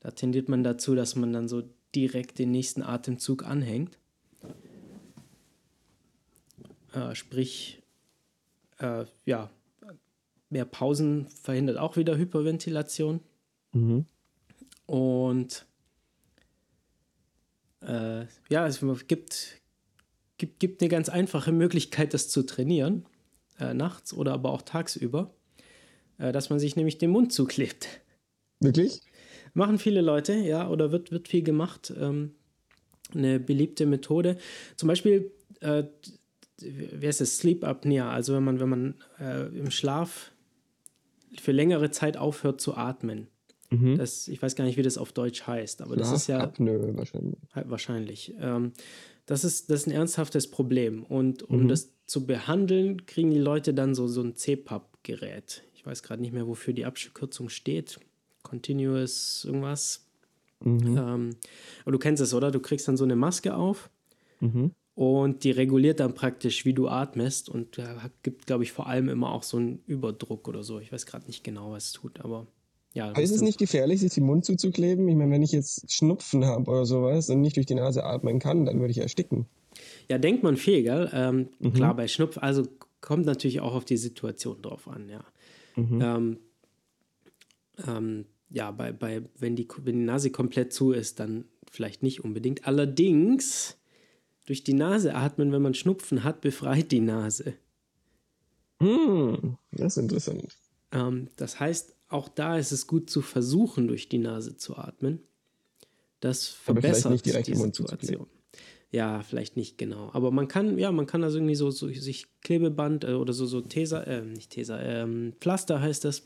Da tendiert man dazu, dass man dann so direkt den nächsten Atemzug anhängt. Äh, sprich, äh, ja, mehr Pausen verhindert auch wieder Hyperventilation. Mhm. Und äh, ja, es gibt, gibt, gibt eine ganz einfache Möglichkeit, das zu trainieren, äh, nachts oder aber auch tagsüber, äh, dass man sich nämlich den Mund zuklebt. Wirklich? Machen viele Leute, ja, oder wird, wird viel gemacht. Ähm, eine beliebte Methode. Zum Beispiel, äh, wie heißt es, Sleep Apnea, also wenn man, wenn man äh, im Schlaf für längere Zeit aufhört zu atmen. Mhm. Das, ich weiß gar nicht, wie das auf Deutsch heißt, aber das ist ja. Apnoe wahrscheinlich. Wahrscheinlich. Ähm, das, ist, das ist ein ernsthaftes Problem. Und um mhm. das zu behandeln, kriegen die Leute dann so, so ein CPAP-Gerät. Ich weiß gerade nicht mehr, wofür die Abkürzung steht. Continuous irgendwas. Mhm. Ähm, aber du kennst es, oder? Du kriegst dann so eine Maske auf mhm. und die reguliert dann praktisch, wie du atmest und äh, gibt, glaube ich, vor allem immer auch so einen Überdruck oder so. Ich weiß gerade nicht genau, was es tut, aber ja, aber ist es nicht gefährlich, sich den Mund zuzukleben? Ich meine, wenn ich jetzt Schnupfen habe oder sowas und nicht durch die Nase atmen kann, dann würde ich ersticken. Ja, denkt man viel, gell? Ähm, mhm. Klar, bei Schnupfen, also kommt natürlich auch auf die Situation drauf an, ja. Mhm. Ähm, ähm, ja, bei, bei, wenn, die, wenn die Nase komplett zu ist, dann vielleicht nicht unbedingt. Allerdings, durch die Nase atmen, wenn man Schnupfen hat, befreit die Nase. Hm, das ist interessant. Ähm, das heißt, auch da ist es gut zu versuchen, durch die Nase zu atmen. Das verbessert die Situation. Ja, vielleicht nicht genau. Aber man kann, ja, man kann also irgendwie so, so sich Klebeband äh, oder so, so Tesa, äh, nicht Tesa, ähm, Pflaster heißt das.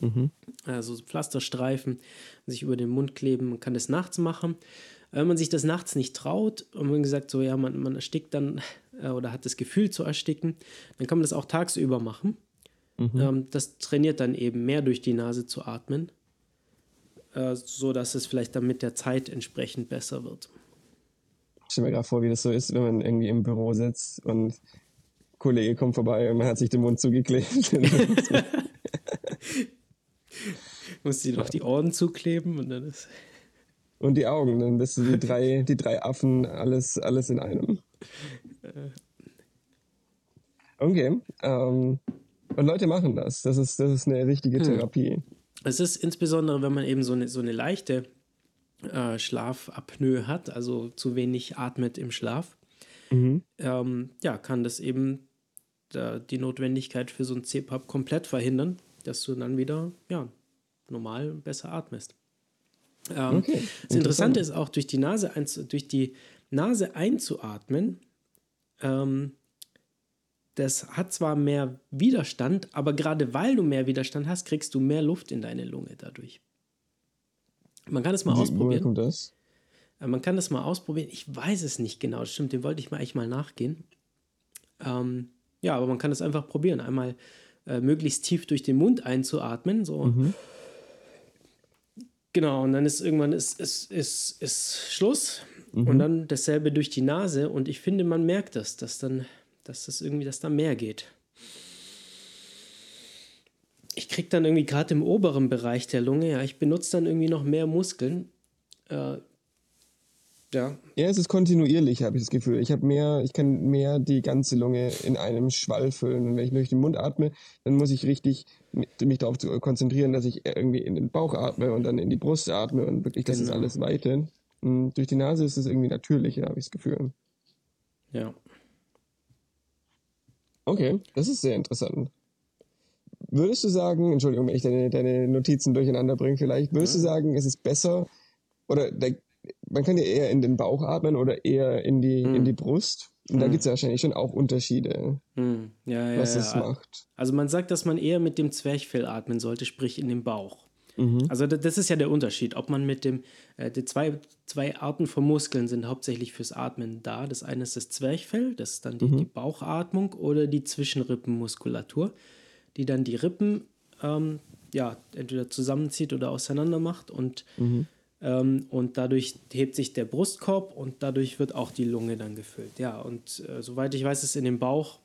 Mhm. Also Pflasterstreifen, sich über den Mund kleben. Man kann das nachts machen. Wenn man sich das nachts nicht traut und man gesagt, so ja, man, man erstickt dann äh, oder hat das Gefühl zu ersticken, dann kann man das auch tagsüber machen. Mhm. Ähm, das trainiert dann eben mehr durch die Nase zu atmen, äh, so dass es vielleicht dann mit der Zeit entsprechend besser wird. Ich stelle mir gerade vor, wie das so ist, wenn man irgendwie im Büro sitzt und ein Kollege kommt vorbei und man hat sich den Mund zugeklebt. <laughs> Musst du noch die Ohren zukleben und dann ist. Und die Augen, dann bist du die drei, die drei Affen, alles, alles in einem. Okay. Ähm, und Leute machen das. Das ist, das ist eine richtige hm. Therapie. Es ist insbesondere, wenn man eben so eine, so eine leichte äh, Schlafapnoe hat, also zu wenig atmet im Schlaf, mhm. ähm, ja, kann das eben da, die Notwendigkeit für so ein CPAP komplett verhindern, dass du dann wieder ja, normal besser atmest. Ähm, okay, das Interessante ist auch, durch die Nase, einzu, durch die Nase einzuatmen, ähm, das hat zwar mehr Widerstand, aber gerade weil du mehr Widerstand hast, kriegst du mehr Luft in deine Lunge dadurch. Man kann es mal Wie, ausprobieren. Kommt das? Äh, man kann das mal ausprobieren. Ich weiß es nicht genau. Das stimmt, dem wollte ich mal echt mal nachgehen. Ähm, ja, aber man kann es einfach probieren. Einmal äh, möglichst tief durch den Mund einzuatmen. So. Mhm. Genau, und dann ist irgendwann ist, ist, ist, ist Schluss. Mhm. Und dann dasselbe durch die Nase. Und ich finde, man merkt das, dass dann, dass das irgendwie, dass da mehr geht. Ich kriege dann irgendwie gerade im oberen Bereich der Lunge, ja, ich benutze dann irgendwie noch mehr Muskeln. Äh, ja. Ja, es ist kontinuierlich, habe ich das Gefühl. Ich habe mehr, ich kann mehr die ganze Lunge in einem Schwall füllen. Und wenn ich durch den Mund atme, dann muss ich richtig mich darauf konzentrieren, dass ich irgendwie in den Bauch atme und dann in die Brust atme und wirklich, dass genau. es alles weitet. Und durch die Nase ist es irgendwie natürlicher, habe ich das Gefühl. Ja. Okay, das ist sehr interessant. Würdest du sagen, Entschuldigung, wenn ich deine, deine Notizen durcheinander bringe, vielleicht, würdest ja. du sagen, es ist besser oder der man kann ja eher in den Bauch atmen oder eher in die, mm. in die Brust. Und da hm. gibt es ja wahrscheinlich schon auch Unterschiede, mm. ja, ja, was ja. macht. Also man sagt, dass man eher mit dem Zwerchfell atmen sollte, sprich in den Bauch. Mhm. Also das ist ja der Unterschied, ob man mit dem, äh, die zwei, zwei Arten von Muskeln sind hauptsächlich fürs Atmen da. Das eine ist das Zwerchfell, das ist dann die, mhm. die Bauchatmung oder die Zwischenrippenmuskulatur, die dann die Rippen ähm, ja, entweder zusammenzieht oder auseinander macht und mhm ähm, und dadurch hebt sich der Brustkorb und dadurch wird auch die Lunge dann gefüllt. Ja, und äh, soweit ich weiß, ist in dem Bauch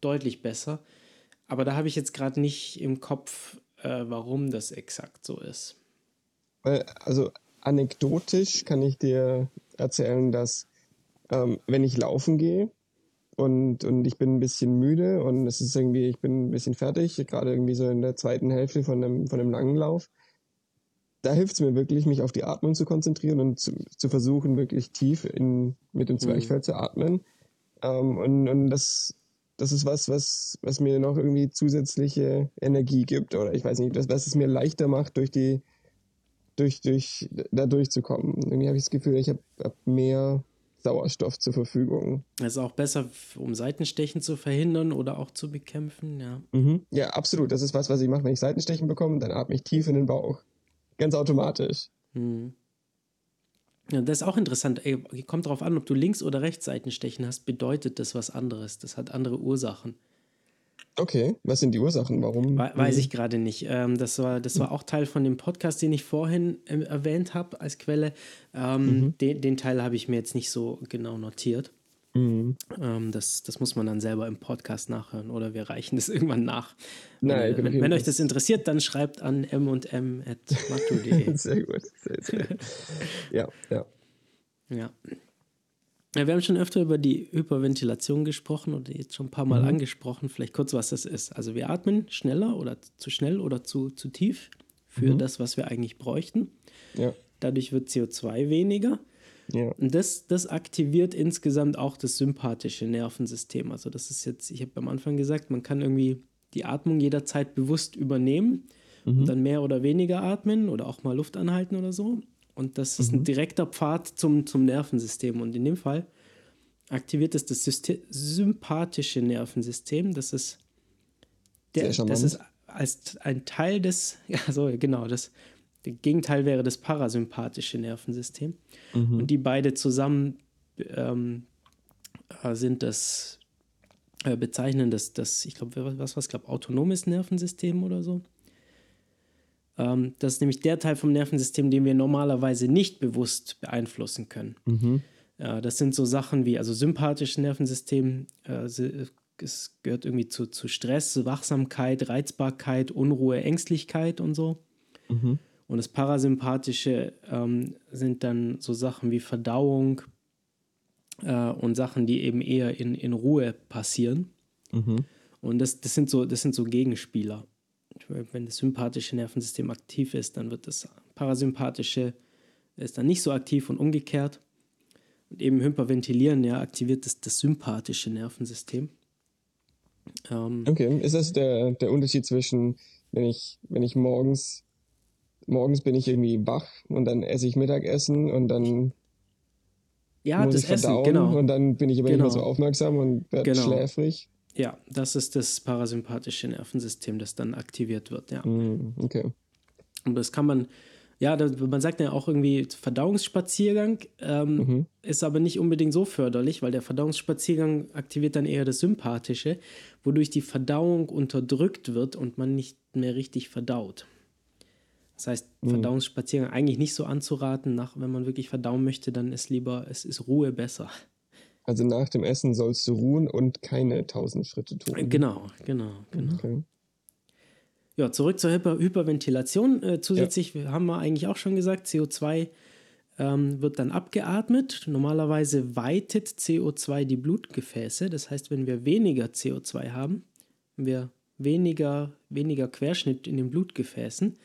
deutlich besser. Aber da habe ich jetzt gerade nicht im Kopf, äh, warum das exakt so ist. Also anekdotisch kann ich dir erzählen, dass ähm, wenn ich laufen gehe und, und ich bin ein bisschen müde und es ist irgendwie, ich bin ein bisschen fertig, gerade irgendwie so in der zweiten Hälfte von einem, von einem langen Lauf, da hilft es mir wirklich, mich auf die Atmung zu konzentrieren und zu, zu versuchen, wirklich tief in, mit dem Zwerchfell mhm. zu atmen. Ähm, und, und das, das ist was, was, was mir noch irgendwie zusätzliche Energie gibt. Oder ich weiß nicht, das, was es mir leichter macht, durch die, durch, durch, da durchzukommen. Irgendwie habe ich das Gefühl, ich habe hab mehr Sauerstoff zur Verfügung. Das ist auch besser, um Seitenstechen zu verhindern oder auch zu bekämpfen, ja. Mhm. Ja, absolut. Das ist was, was ich mache, wenn ich Seitenstechen bekomme, dann atme ich tief in den Bauch. Ganz automatisch. Hm. Ja, das ist auch interessant. Ey, kommt darauf an, ob du Links- oder Rechtsseitenstechen hast, bedeutet das was anderes. Das hat andere Ursachen. Okay, was sind die Ursachen? Warum? We weiß ich gerade nicht. Ähm, das, war, das war auch Teil von dem Podcast, den ich vorhin äh, erwähnt habe als Quelle. Ähm, mhm. den, den Teil habe ich mir jetzt nicht so genau notiert. Mhm. Ähm, das, das muss man dann selber im Podcast nachhören oder wir reichen das <laughs> irgendwann nach. Nein, wenn, wenn, wenn euch das interessiert, dann schreibt an m&m.matu.de. <laughs> sehr gut. Sehr, sehr. <laughs> ja, ja. Ja. Ja, wir haben schon öfter über die Hyperventilation gesprochen oder jetzt schon ein paar Mal mhm. angesprochen. Vielleicht kurz, was das ist. Also wir atmen schneller oder zu schnell oder zu, zu tief für mhm. das, was wir eigentlich bräuchten. Ja. Dadurch wird CO2 weniger. Ja. Und das, das aktiviert insgesamt auch das sympathische Nervensystem. Also das ist jetzt, ich habe am Anfang gesagt, man kann irgendwie die Atmung jederzeit bewusst übernehmen mhm. und dann mehr oder weniger atmen oder auch mal Luft anhalten oder so. Und das ist mhm. ein direkter Pfad zum, zum Nervensystem. Und in dem Fall aktiviert es das System, sympathische Nervensystem. Das ist, der, das ist als ein Teil des, <laughs> ja, so, genau, das der Gegenteil wäre das parasympathische Nervensystem. Mhm. Und die beide zusammen ähm, äh, sind das, äh, bezeichnen das, das ich glaube, was was, glaube autonomes Nervensystem oder so. Ähm, das ist nämlich der Teil vom Nervensystem, den wir normalerweise nicht bewusst beeinflussen können. Mhm. Äh, das sind so Sachen wie, also sympathisches Nervensystem äh, es gehört irgendwie zu, zu Stress, Wachsamkeit, Reizbarkeit, Unruhe, Ängstlichkeit und so. Mhm. Und das Parasympathische ähm, sind dann so Sachen wie Verdauung äh, und Sachen, die eben eher in, in Ruhe passieren. Mhm. Und das, das, sind so, das sind so Gegenspieler. Wenn das sympathische Nervensystem aktiv ist, dann wird das parasympathische ist dann nicht so aktiv und umgekehrt. Und eben Hyperventilieren ja, aktiviert das, das sympathische Nervensystem. Ähm, okay, ist das der, der Unterschied zwischen, wenn ich, wenn ich morgens, morgens bin ich irgendwie wach und dann esse ich Mittagessen und dann ja, muss das ich verdauen Essen, genau. und dann bin ich aber genau. nicht mehr so aufmerksam und werde Genau. schläfrig. Ja, das ist das parasympathische Nervensystem, das dann aktiviert wird, ja. Mm, okay. Und das kann man, ja, man sagt ja auch irgendwie Verdauungsspaziergang, ähm, Mhm. ist aber nicht unbedingt so förderlich, weil der Verdauungsspaziergang aktiviert dann eher das Sympathische, wodurch die Verdauung unterdrückt wird und man nicht mehr richtig verdaut. Das heißt, Verdauungsspaziergang eigentlich nicht so anzuraten, nach, wenn man wirklich verdauen möchte, dann ist lieber, es ist Ruhe besser. Also nach dem Essen sollst du ruhen und keine tausend Schritte tun. Genau, genau, genau. Okay. Ja, zurück zur Hyper Hyperventilation. Äh, zusätzlich wir haben wir eigentlich auch schon gesagt, CO2 ähm, wird dann abgeatmet. Normalerweise weitet CO2 die Blutgefäße. Das heißt, wenn wir weniger CO2 haben, haben wir weniger, weniger Querschnitt in den Blutgefäßen.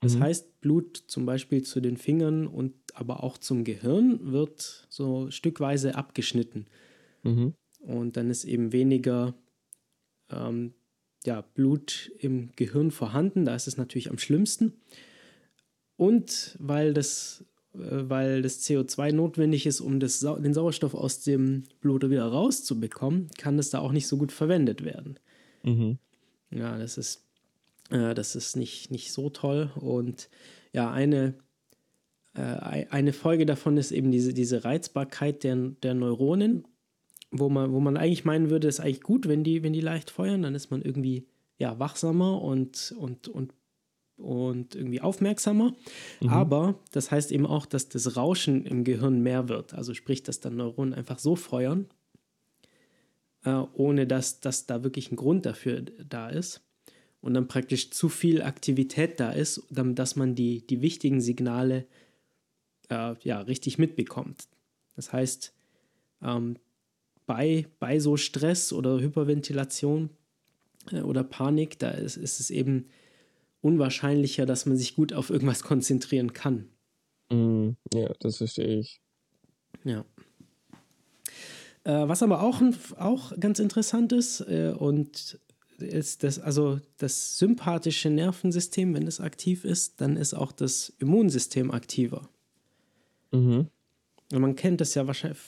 Das heißt, Blut zum Beispiel zu den Fingern und aber auch zum Gehirn wird so stückweise abgeschnitten. Mhm. Und dann ist eben weniger ähm, ja, Blut im Gehirn vorhanden. Da ist es natürlich am schlimmsten. Und weil das, äh, weil das CO2 notwendig ist, um das, Sau- den Sauerstoff aus dem Blut wieder rauszubekommen, kann es da auch nicht so gut verwendet werden. Mhm. Ja, das ist, äh, das ist nicht, nicht so toll. Und ja, eine, äh, ei- eine Folge davon ist eben diese, diese Reizbarkeit der, der Neuronen, wo man, wo man eigentlich meinen würde, ist eigentlich gut, wenn die, wenn die leicht feuern, dann ist man irgendwie ja, wachsamer und, und, und, und irgendwie aufmerksamer. Aber das heißt eben auch, dass das Rauschen im Gehirn mehr wird. Also sprich, dass dann Neuronen einfach so feuern, äh, ohne dass, dass da wirklich ein Grund dafür da ist. Und dann praktisch zu viel Aktivität da ist, damit, dass man die, die wichtigen Signale äh, ja, richtig mitbekommt. Das heißt, ähm, bei, bei so Stress oder Hyperventilation äh, oder Panik, da ist, ist es eben unwahrscheinlicher, dass man sich gut auf irgendwas konzentrieren kann. Mm, ja, das verstehe ich. Ja. Äh, was aber auch, auch ganz interessant ist äh, und ist das, also das sympathische Nervensystem, wenn es aktiv ist, dann ist auch das Immunsystem aktiver. Mhm. Und man kennt das ja wahrscheinlich,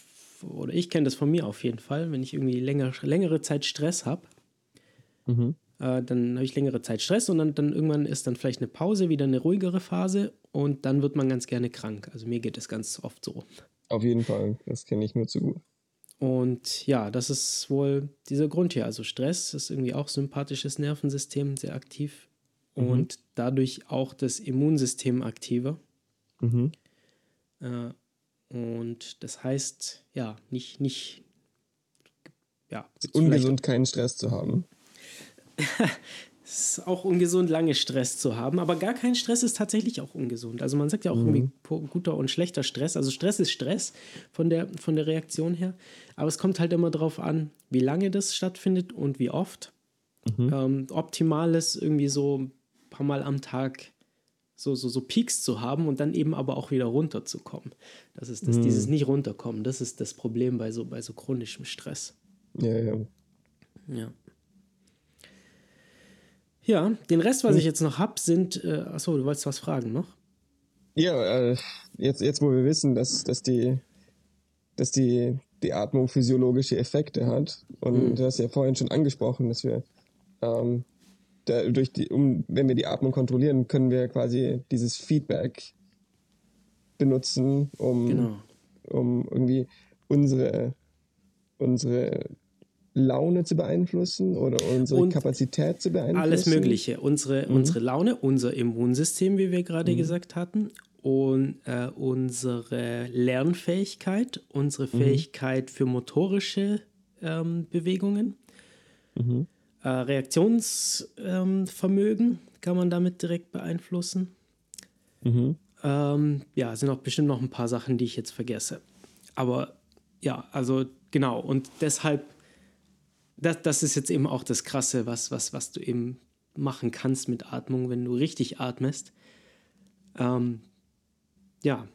oder ich kenne das von mir auf jeden Fall, wenn ich irgendwie länger, längere Zeit Stress habe, Mhm. äh, dann habe ich längere Zeit Stress und dann, dann irgendwann ist dann vielleicht eine Pause, wieder eine ruhigere Phase und dann wird man ganz gerne krank. Also mir geht es ganz oft so. Auf jeden Fall. Das kenne ich nur zu gut. Und ja, das ist wohl dieser Grund hier. Also Stress ist irgendwie auch sympathisches Nervensystem, sehr aktiv und dadurch auch das Immunsystem aktiver. Mhm. Äh, und das heißt, ja, nicht, nicht, ja, gibt's Ungesund, keinen Stress zu haben. <laughs> Es ist auch ungesund, lange Stress zu haben, aber gar kein Stress ist tatsächlich auch ungesund. Also man sagt ja auch irgendwie po- guter und schlechter Stress. Also Stress ist Stress von der, von der Reaktion her, aber es kommt halt immer darauf an, wie lange das stattfindet und wie oft. Ähm, optimal ist irgendwie so ein paar Mal am Tag so, so, so Peaks zu haben und dann eben aber auch wieder runterzukommen. Das ist das, dieses nicht runterkommen, das ist das Problem bei so, bei so chronischem Stress. Ja, ja. Ja. Ja, den Rest, was ich jetzt noch habe, sind. Äh, achso, du wolltest was fragen noch? Ja, äh, jetzt, jetzt wo wir wissen, dass, dass, die, dass die, die Atmung physiologische Effekte hat, und du hast ja vorhin schon angesprochen, dass wir ähm, da, durch die, um, wenn wir die Atmung kontrollieren, können wir quasi dieses Feedback benutzen, um, Genau. um irgendwie unsere, unsere Laune zu beeinflussen oder unsere Und Kapazität zu beeinflussen. Alles Mögliche. Unsere, unsere Laune, unser Immunsystem, wie wir gerade gesagt hatten, und äh, unsere Lernfähigkeit, unsere Fähigkeit für motorische ähm, Bewegungen Mhm. Äh, Reaktionsvermögen ähm, kann man damit direkt beeinflussen. Mhm. Ähm, ja, sind auch bestimmt noch ein paar Sachen, die ich jetzt vergesse. Aber ja, also genau. Und deshalb, das, das ist jetzt eben auch das Krasse, was, was, was du eben machen kannst mit Atmung, wenn du richtig atmest. Ähm, ja.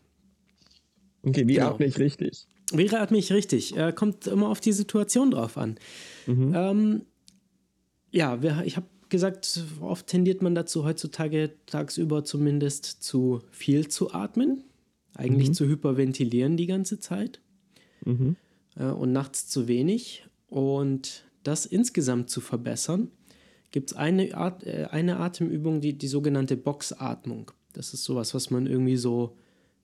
Okay, wie genau. atme ich richtig? Wie atme ich richtig? Äh, kommt immer auf die Situation drauf an. Mhm. Ähm, ja, wir, ich habe gesagt, oft tendiert man dazu, heutzutage tagsüber zumindest zu viel zu atmen, eigentlich mhm. zu hyperventilieren die ganze Zeit mhm. äh, und nachts zu wenig. Und das insgesamt zu verbessern, gibt es eine, At äh, eine Atemübung, die, die sogenannte Boxatmung. Das ist sowas, was man irgendwie so,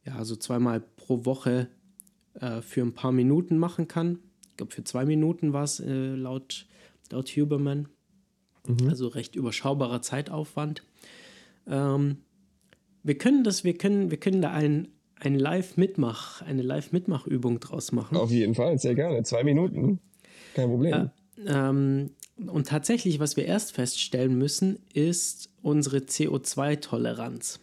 ja, so zweimal pro Woche äh, für ein paar Minuten machen kann. Ich glaube, für zwei Minuten war es äh, laut, laut Huberman. Mhm. Also recht überschaubarer Zeitaufwand. Ähm, wir können das, wir können, wir können da ein, ein Live-Mitmach, eine Live-Mitmachübung draus machen. Auf jeden Fall, sehr gerne. Zwei Minuten. Kein Problem. Äh, ähm, und tatsächlich, was wir erst feststellen müssen, ist unsere CO2-Toleranz.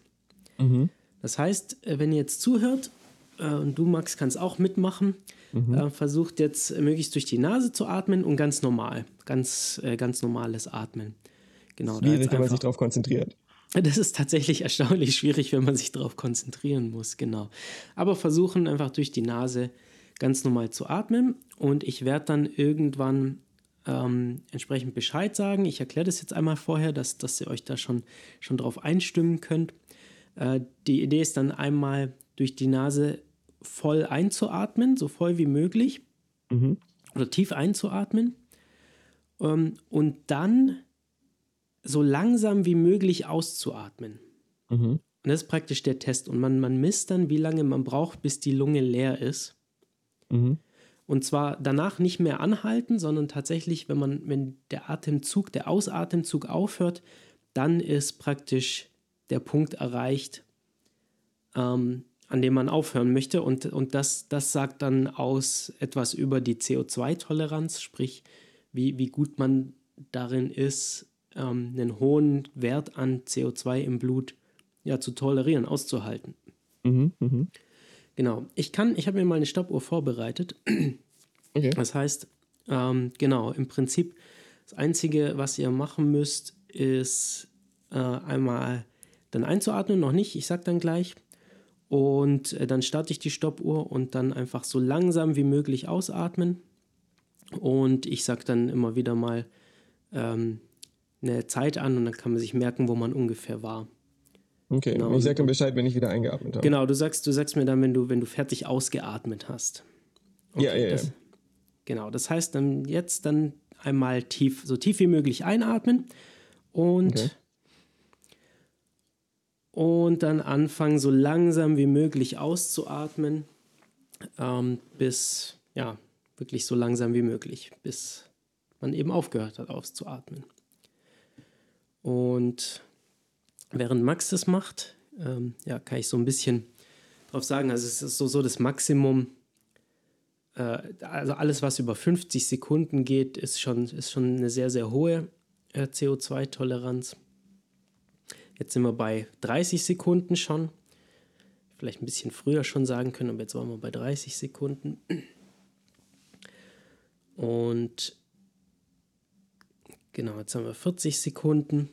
Mhm. Das heißt, äh, wenn ihr jetzt zuhört, äh, und du, Max, kannst auch mitmachen, mhm. äh, versucht jetzt möglichst durch die Nase zu atmen und ganz normal, ganz, äh, ganz normales Atmen. Genau, Schwierig, wenn man sich darauf konzentriert. Das ist tatsächlich <laughs> erstaunlich schwierig, wenn man sich darauf konzentrieren muss, genau. Aber versuchen einfach durch die Nase ganz normal zu atmen und ich werde dann irgendwann ähm, entsprechend Bescheid sagen. Ich erkläre das jetzt einmal vorher, dass, dass ihr euch da schon, schon drauf einstimmen könnt. Äh, die Idee ist dann einmal durch die Nase voll einzuatmen, so voll wie möglich. Mhm. Oder tief einzuatmen. Ähm, und dann so langsam wie möglich auszuatmen. Mhm. Und das ist praktisch der Test. Und man, man misst dann, wie lange man braucht, bis die Lunge leer ist. Mhm. Und zwar danach nicht mehr anhalten, sondern tatsächlich, wenn man, wenn der Atemzug, der Ausatemzug aufhört, dann ist praktisch der Punkt erreicht, ähm, an dem man aufhören möchte. Und, und das, das sagt dann aus etwas über die CO2-Toleranz, sprich, wie, wie gut man darin ist, ähm, einen hohen Wert an CO2 im Blut ja, zu tolerieren, auszuhalten. Mhm, mh. Genau. Ich kann, ich habe mir mal eine Stoppuhr vorbereitet. Okay. Das heißt, ähm, genau, im Prinzip das Einzige, was ihr machen müsst, ist äh, einmal dann einzuatmen, noch nicht, ich sag dann gleich. Und äh, dann starte ich die Stoppuhr und dann einfach so langsam wie möglich ausatmen. Und ich sage dann immer wieder mal ähm, eine Zeit an und dann kann man sich merken, wo man ungefähr war. Okay, genau. ich sage dann Bescheid, wenn ich wieder eingeatmet habe. Genau, du sagst, du sagst mir dann, wenn du, wenn du fertig ausgeatmet hast. Okay, ja, ja, das, ja. Genau, das heißt dann jetzt dann einmal tief, so tief wie möglich einatmen und okay und dann anfangen, so langsam wie möglich auszuatmen, ähm, bis, ja, wirklich so langsam wie möglich, bis man eben aufgehört hat auszuatmen. Und während Max das macht, ähm, ja, kann ich so ein bisschen drauf sagen, also es ist so, so das Maximum, äh, also alles, was über 50 Sekunden geht, ist schon, ist schon eine sehr, sehr hohe äh, CO2-Toleranz. Jetzt sind wir bei 30 Sekunden schon. Vielleicht ein bisschen früher schon sagen können, aber jetzt waren wir bei 30 Sekunden. Und genau, jetzt haben wir 40 Sekunden.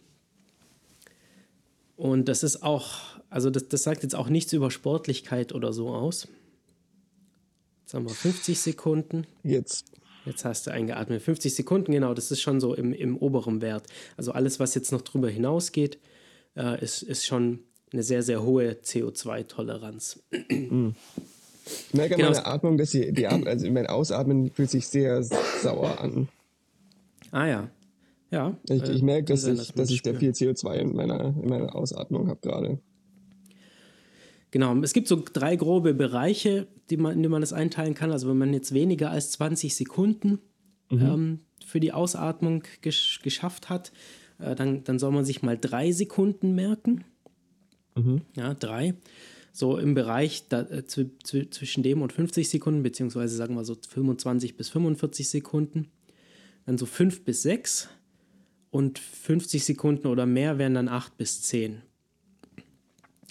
Und das ist auch, also das, das sagt jetzt auch nichts über Sportlichkeit oder so aus. Jetzt haben wir 50 Sekunden. Jetzt. Jetzt hast du eingeatmet. 50 Sekunden, genau, das ist schon so im, im oberen Wert. Also alles, was jetzt noch drüber hinausgeht, äh, ist, ist schon eine sehr, sehr hohe CO2-Toleranz. Mhm. Ich merke genau. an meiner Atmung, dass die, die Atmung, also mein Ausatmen fühlt sich sehr sauer an. Ah ja. Ja. Ich, ich merke, dass, ich, dass ich da viel CO2 in meiner, in meiner Ausatmung habe gerade. Genau, es gibt so drei grobe Bereiche, die man, in die man das einteilen kann. Also wenn man jetzt weniger als 20 Sekunden mhm. ähm, für die Ausatmung gesch geschafft hat, äh, dann, dann soll man sich mal drei Sekunden merken. Mhm. Ja, drei. So im Bereich da, äh, zwischen dem und 50 Sekunden, beziehungsweise sagen wir so 25 bis 45 Sekunden, dann so 5 bis 6 und 50 Sekunden oder mehr wären dann 8 bis 10.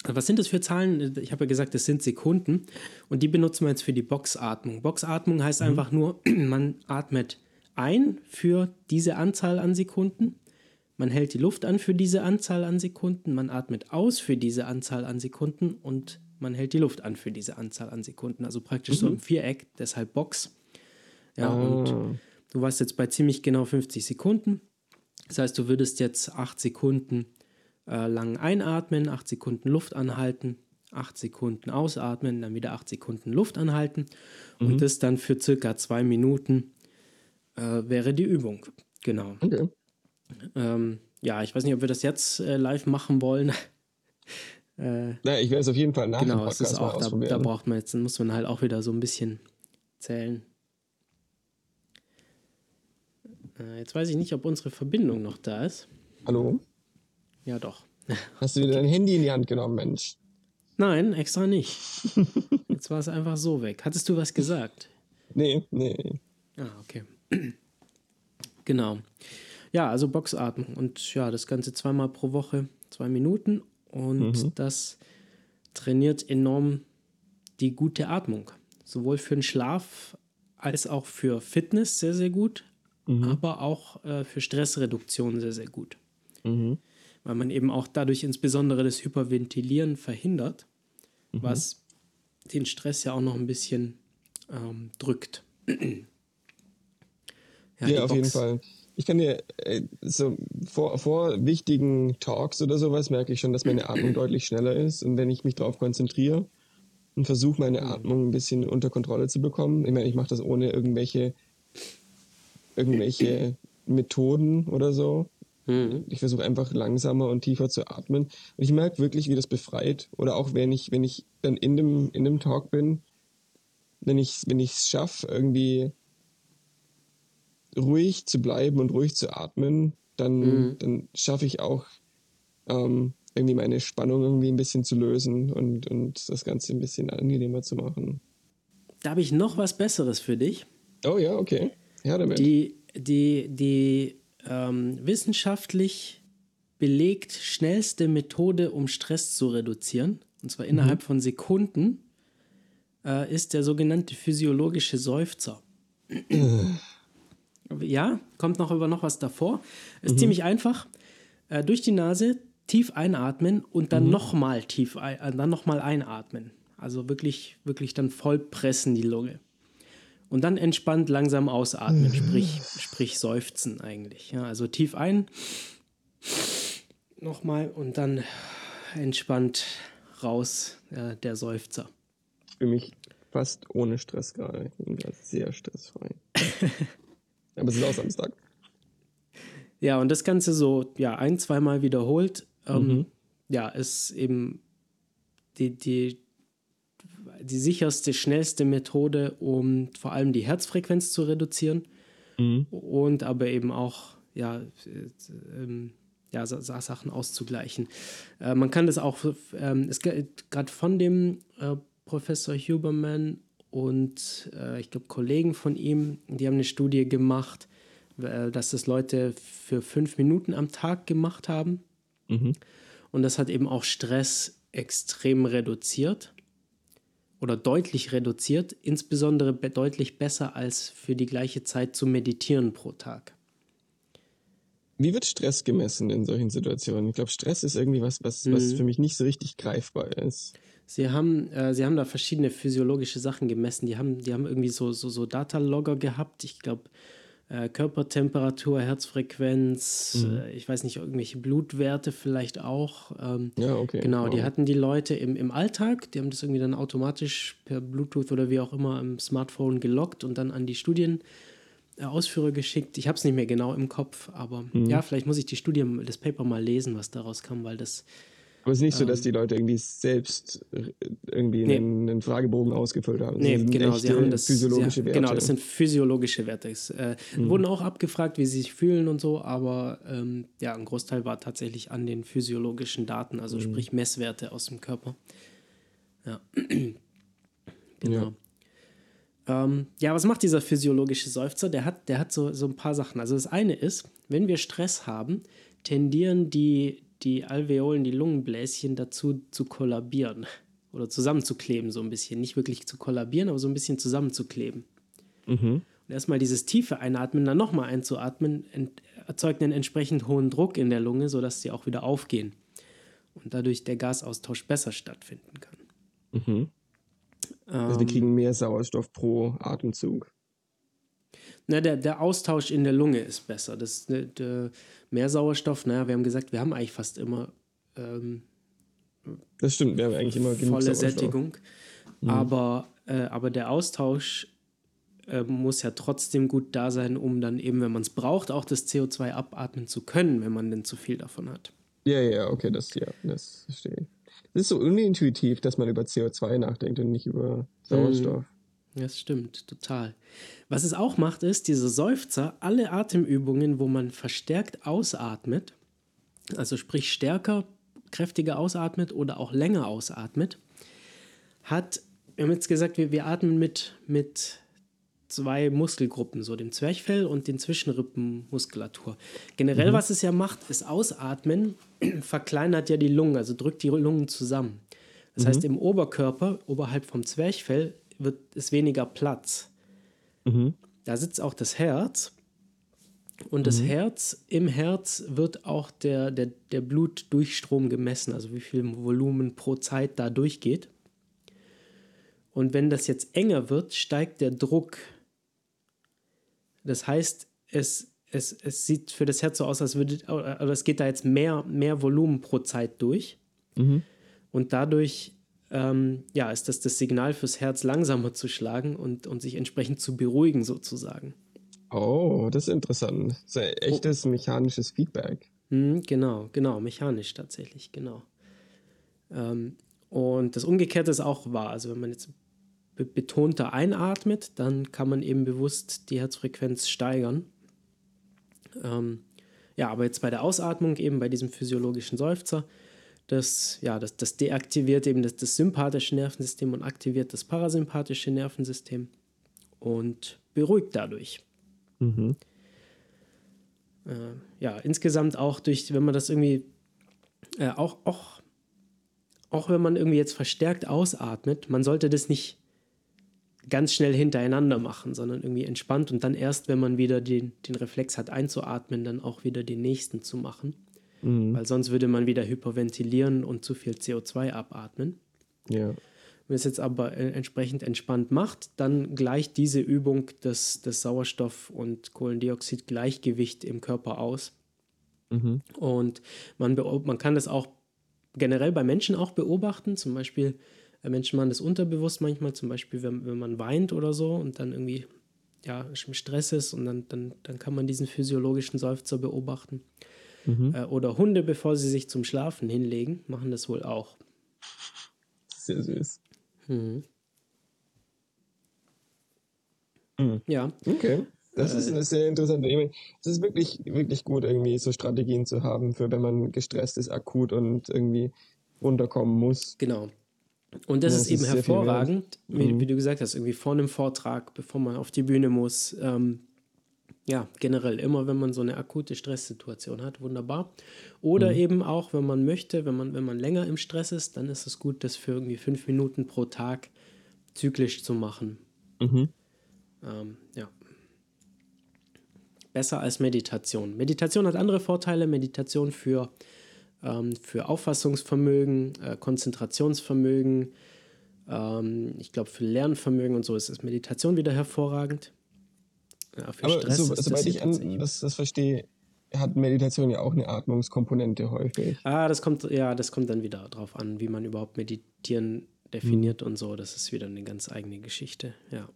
Was sind das für Zahlen? Ich habe ja gesagt, das sind Sekunden und die benutzen wir jetzt für die Boxatmung. Boxatmung heißt mhm. einfach nur, <clears throat> man atmet ein für diese Anzahl an Sekunden, man hält die Luft an für diese Anzahl an Sekunden, man atmet aus für diese Anzahl an Sekunden und man hält die Luft an für diese Anzahl an Sekunden. Also praktisch mhm. so im Viereck, deshalb Box. Ja, oh. und du warst jetzt bei ziemlich genau 50 Sekunden. Das heißt, du würdest jetzt 8 Sekunden äh, lang einatmen, 8 Sekunden Luft anhalten, 8 Sekunden ausatmen, dann wieder 8 Sekunden Luft anhalten. Mhm. Und das dann für circa 2 Minuten äh, wäre die Übung. Genau. Okay. Ähm, ja, ich weiß nicht, ob wir das jetzt äh, live machen wollen. <laughs> äh, Na, ich werde es auf jeden Fall nach Genau, es ist auch, da, da braucht man jetzt, dann muss man halt auch wieder so ein bisschen zählen. Äh, jetzt weiß ich nicht, ob unsere Verbindung noch da ist. Hallo? Ja, doch. <laughs> Hast du wieder dein Handy in die Hand genommen, Mensch? Nein, extra nicht. <laughs> Jetzt war es einfach so weg. Hattest du was gesagt? Nee, nee. Ah, okay. <clears throat> genau. Ja, also Boxatmung und ja, das Ganze zweimal pro Woche, zwei Minuten und mhm. das trainiert enorm die gute Atmung. Sowohl für den Schlaf als auch für Fitness sehr, sehr gut, mhm. aber auch äh, für Stressreduktion sehr, sehr gut. Mhm. Weil man eben auch dadurch insbesondere das Hyperventilieren verhindert, mhm. was den Stress ja auch noch ein bisschen ähm, drückt. <clears throat> ja, ja auf Box. jeden Fall ich kann dir äh, so vor, vor wichtigen Talks oder sowas merke ich schon, dass meine Atmung <clears throat> deutlich schneller ist. Und wenn ich mich darauf konzentriere und versuche, meine Atmung ein bisschen unter Kontrolle zu bekommen, ich meine, ich mache das ohne irgendwelche, irgendwelche Methoden oder so. Mhm. Ich versuche einfach langsamer und tiefer zu atmen. Und ich merke wirklich, wie das befreit. Oder auch wenn ich, wenn ich dann in dem, in dem Talk bin, wenn ich wenn ich es schaffe, irgendwie ruhig zu bleiben und ruhig zu atmen, dann, mhm. dann schaffe ich auch ähm, irgendwie meine Spannung irgendwie ein bisschen zu lösen und, und das Ganze ein bisschen angenehmer zu machen. Da habe ich noch was Besseres für dich. Oh ja, okay. Ja, damit. Die, die, die ähm, wissenschaftlich belegt schnellste Methode, um Stress zu reduzieren, und zwar innerhalb mhm. von Sekunden, äh, ist der sogenannte physiologische Seufzer. <clears throat> Ja, kommt noch über noch was davor. Ist mhm. ziemlich einfach. Äh, durch die Nase tief einatmen und dann mhm. nochmal tief, ein, äh, dann nochmal einatmen. Also wirklich, wirklich dann voll pressen die Lunge. Und dann entspannt langsam ausatmen, mhm. sprich, sprich seufzen eigentlich. Ja, also tief ein, nochmal und dann entspannt raus äh, der Seufzer. Für mich fast ohne Stress gerade. Sehr stressfrei. <laughs> Aber es ist auch Samstag. Ja, und das Ganze so, ja, ein, zweimal wiederholt, ähm, mhm. ja, ist eben die, die, die sicherste, schnellste Methode, um vor allem die Herzfrequenz zu reduzieren mhm. und aber eben auch, ja, äh, ja, Sachen auszugleichen. Äh, man kann das auch, ähm, gerade von dem äh, Professor Huberman und äh, ich glaube Kollegen von ihm, die haben eine Studie gemacht, äh, dass das Leute für fünf Minuten am Tag gemacht haben. Mhm. Und das hat eben auch Stress extrem reduziert oder deutlich reduziert, insbesondere be deutlich besser als für die gleiche Zeit zu meditieren pro Tag. Wie wird Stress gemessen in solchen Situationen? Ich glaube, Stress ist irgendwie was, was, mhm. was für mich nicht so richtig greifbar ist. Sie haben, äh, sie haben da verschiedene physiologische Sachen gemessen. Die haben, die haben irgendwie so, so, so Datalogger gehabt. Ich glaube, äh, Körpertemperatur, Herzfrequenz, mhm. äh, ich weiß nicht, irgendwelche Blutwerte vielleicht auch. Ähm, ja, okay. Genau, wow. die hatten die Leute im, im Alltag, die haben das irgendwie dann automatisch per Bluetooth oder wie auch immer im Smartphone gelockt und dann an die Studienausführer äh, geschickt. Ich habe es nicht mehr genau im Kopf, aber mhm. ja, vielleicht muss ich die Studie, das Paper mal lesen, was daraus kam, weil das aber es ist nicht so, dass ähm. die Leute irgendwie selbst äh, irgendwie nee. einen, einen, Fragebogen ausgefüllt haben. Nee, genau, sie haben das physiologische haben, Werte. Genau, das sind physiologische Werte. Es äh, mhm. wurden auch abgefragt, wie sie sich fühlen und so, aber ähm, ja, ein Großteil war tatsächlich an den physiologischen Daten, also mhm. sprich Messwerte aus dem Körper. Ja. <clears throat> genau. Ja. Ähm, ja, was macht dieser physiologische Seufzer? Der hat, der hat so, so ein paar Sachen. Also das eine ist, wenn wir Stress haben, tendieren die, die Alveolen, die Lungenbläschen dazu zu kollabieren oder zusammenzukleben so ein bisschen. Nicht wirklich zu kollabieren, aber so ein bisschen zusammenzukleben. Mhm. Und erstmal dieses tiefe Einatmen, dann nochmal einzuatmen, erzeugt einen entsprechend hohen Druck in der Lunge, sodass sie auch wieder aufgehen und dadurch der Gasaustausch besser stattfinden kann. Mhm. Also die kriegen mehr Sauerstoff pro Atemzug. Na, der, der Austausch in der Lunge ist besser. Das, der, der mehr Sauerstoff, naja, wir haben gesagt, wir haben eigentlich fast immer ähm, das stimmt, wir haben eigentlich immer genug volle Sättigung. Mhm. Aber, äh, aber der Austausch äh, muss ja trotzdem gut da sein, um dann eben, wenn man es braucht, auch das CO2 abatmen zu können, wenn man denn zu viel davon hat. Ja, ja, okay, das, ja, das verstehe ich. Es ist so unintuitiv, dass man über CO2 nachdenkt und nicht über Sauerstoff. Mhm. Das stimmt, total. Was es auch macht, ist, diese Seufzer, alle Atemübungen, wo man verstärkt ausatmet, also sprich stärker, kräftiger ausatmet oder auch länger ausatmet, hat, wir haben jetzt gesagt, wir, wir atmen mit, mit zwei Muskelgruppen, so dem Zwerchfell und den Zwischenrippenmuskulatur. Generell, mhm. was es ja macht, ist Ausatmen <clears throat> verkleinert ja die Lungen, also drückt die Lungen zusammen. Das mhm. heißt, im Oberkörper, oberhalb vom Zwerchfell, wird es weniger Platz. Mhm. Da sitzt auch das Herz. Und das mhm. Herz, im Herz wird auch der, der, der Blutdurchstrom gemessen, also wie viel Volumen pro Zeit da durchgeht. Und wenn das jetzt enger wird, steigt der Druck das heißt, es, es, es sieht für das Herz so aus, als würde, oder es geht da jetzt mehr, mehr Volumen pro Zeit durch. Mhm. Und dadurch ähm, ja, ist das das Signal fürs Herz langsamer zu schlagen und, und sich entsprechend zu beruhigen, sozusagen. Oh, das ist interessant. Das ist ein echtes oh. mechanisches Feedback. Mhm, genau, genau, mechanisch tatsächlich, genau. Ähm, und das Umgekehrte ist auch wahr. Also wenn man jetzt betonter einatmet, dann kann man eben bewusst die Herzfrequenz steigern. Ähm, ja, aber jetzt bei der Ausatmung, eben bei diesem physiologischen Seufzer, das, ja, das, das deaktiviert eben das, das sympathische Nervensystem und aktiviert das parasympathische Nervensystem und beruhigt dadurch. Mhm. Äh, ja, insgesamt auch durch, wenn man das irgendwie, äh, auch, auch, auch wenn man irgendwie jetzt verstärkt ausatmet, man sollte das nicht ganz schnell hintereinander machen, sondern irgendwie entspannt und dann erst, wenn man wieder den, den Reflex hat einzuatmen, dann auch wieder den nächsten zu machen. Mhm. Weil sonst würde man wieder hyperventilieren und zu viel CO2 abatmen. Ja. Wenn es jetzt aber äh, entsprechend entspannt macht, dann gleicht diese Übung das, das Sauerstoff- und Kohlendioxid-Gleichgewicht im Körper aus. Mhm. Und man, man kann das auch generell bei Menschen auch beobachten. Zum Beispiel Menschen machen das unterbewusst manchmal, zum Beispiel, wenn, wenn man weint oder so und dann irgendwie ja, im Stress ist und dann, dann, dann kann man diesen physiologischen Seufzer beobachten. Mhm. Äh, oder Hunde, bevor sie sich zum Schlafen hinlegen, machen das wohl auch. Sehr süß. Mhm. Mhm. Ja. Okay. Das ist äh, eine sehr interessante Idee. Es ist wirklich, wirklich gut, irgendwie so Strategien zu haben, für wenn man gestresst ist, akut und irgendwie runterkommen muss. Genau. Und das, ja, das ist eben ist hervorragend, wie, mhm. wie, du gesagt hast, irgendwie vor einem Vortrag, bevor man auf die Bühne muss. Ähm, ja, generell immer, wenn man so eine akute Stresssituation hat, wunderbar. Oder mhm. eben auch, wenn man möchte, wenn man, wenn man länger im Stress ist, dann ist es gut, das für irgendwie fünf Minuten pro Tag zyklisch zu machen. Mhm. Ähm, ja. Besser als Meditation. Meditation hat andere Vorteile. Meditation für ähm, für Auffassungsvermögen, äh, Konzentrationsvermögen, ähm, ich glaube für Lernvermögen und so ist, ist Meditation wieder hervorragend. Ja, für Aber Stress so, soweit ich an, das, das verstehe, hat Meditation ja auch eine Atmungskomponente häufig. Ah, das kommt, ja, das kommt dann wieder darauf an, wie man überhaupt Meditieren definiert mhm. und so. Das ist wieder eine ganz eigene Geschichte, ja.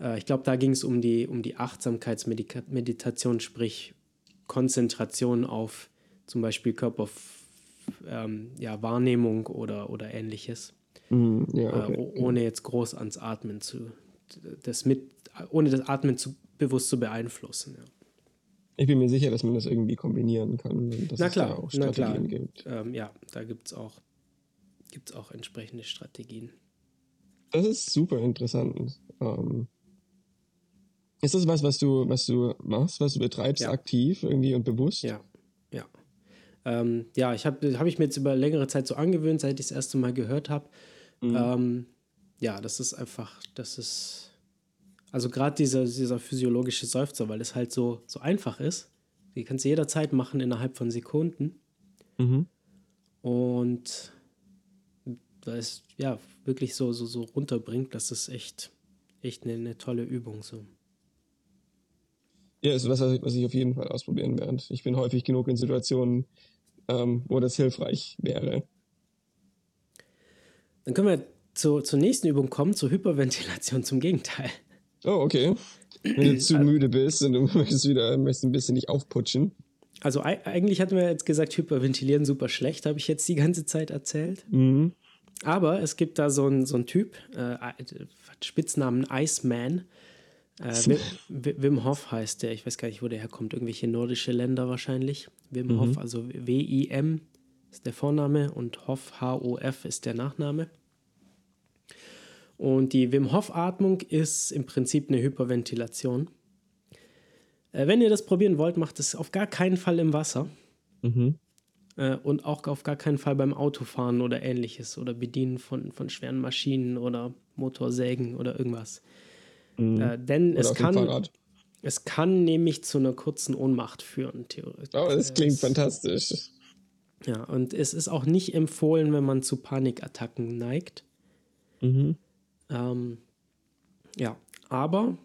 Äh, ich glaube, da ging es um die, um die Achtsamkeitsmeditation, sprich Konzentration auf zum Beispiel Körperwahrnehmung ähm, ja, oder, oder ähnliches. Mm, ja, okay. äh, ohne jetzt groß ans Atmen zu, das mit, ohne das Atmen zu, bewusst zu beeinflussen. Ja. Ich bin mir sicher, dass man das irgendwie kombinieren kann. Dass na klar, es da auch Strategien gibt. Ähm, ja, da gibt es auch, gibt's auch entsprechende Strategien. Das ist super interessant. Ähm, ist das was, was du, was du machst, was du betreibst, Ja. aktiv irgendwie und bewusst? Ja, ja. Ähm, ja, ich habe hab ich mir jetzt über längere Zeit so angewöhnt, seit ich das erste Mal gehört habe. Ähm, ja, das ist einfach, das ist, also gerade dieser, dieser physiologische Seufzer, weil es halt so, so einfach ist. Die kannst du jederzeit machen innerhalb von Sekunden. Mhm. Und da ist ja wirklich so, so, so runterbringt, das ist echt, echt eine, eine tolle Übung. So. Ja, ist was, was ich auf jeden Fall ausprobieren werde. Ich bin häufig genug in Situationen, ähm, wo das hilfreich wäre. Dann können wir zu, zur nächsten Übung kommen, zur Hyperventilation, zum Gegenteil. Oh, okay. Wenn du zu müde bist und du <laughs> möchtest wieder möchtest ein bisschen dich aufputschen. Also ei- eigentlich hatten wir jetzt gesagt, Hyperventilieren super schlecht, habe ich jetzt die ganze Zeit erzählt. Mhm. Aber es gibt da so einen so einen Typ, äh, hat Spitznamen Iceman. Äh, Wim, Wim Hof heißt der. Ich weiß gar nicht, wo der herkommt. Irgendwelche nordische Länder wahrscheinlich. Wim Hof, also W-I-M ist der Vorname und Hof, H-O-F ist der Nachname. Und die Wim Hof-Atmung ist im Prinzip eine Hyperventilation. Äh, wenn ihr das probieren wollt, macht es auf gar keinen Fall im Wasser. Mhm. Äh, und auch auf gar keinen Fall beim Autofahren oder ähnliches oder Bedienen von, von schweren Maschinen oder Motorsägen oder irgendwas. Äh, denn Mhm. Oder es kann, es kann nämlich zu einer kurzen Ohnmacht führen, theoretisch. Oh, das klingt Es- fantastisch. Ja, und es ist auch nicht empfohlen, wenn man zu Panikattacken neigt. Mhm. Ähm, ja, aber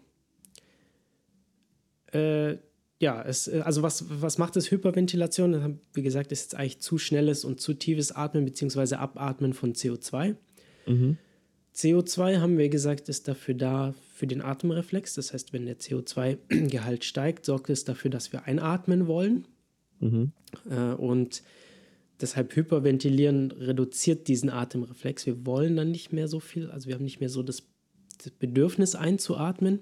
äh, ja, es, äh, also was, was macht es Hyperventilation? Wie gesagt, ist jetzt eigentlich zu schnelles und zu tiefes Atmen bzw. Abatmen von CO2. Mhm. CO2 haben wir gesagt, ist dafür da für den Atemreflex. Das heißt, wenn der CO2-Gehalt <clears throat> steigt, sorgt es dafür, dass wir einatmen wollen. Mhm. Äh, und deshalb Hyperventilieren reduziert diesen Atemreflex. Wir wollen dann nicht mehr so viel, also wir haben nicht mehr so das, das Bedürfnis einzuatmen.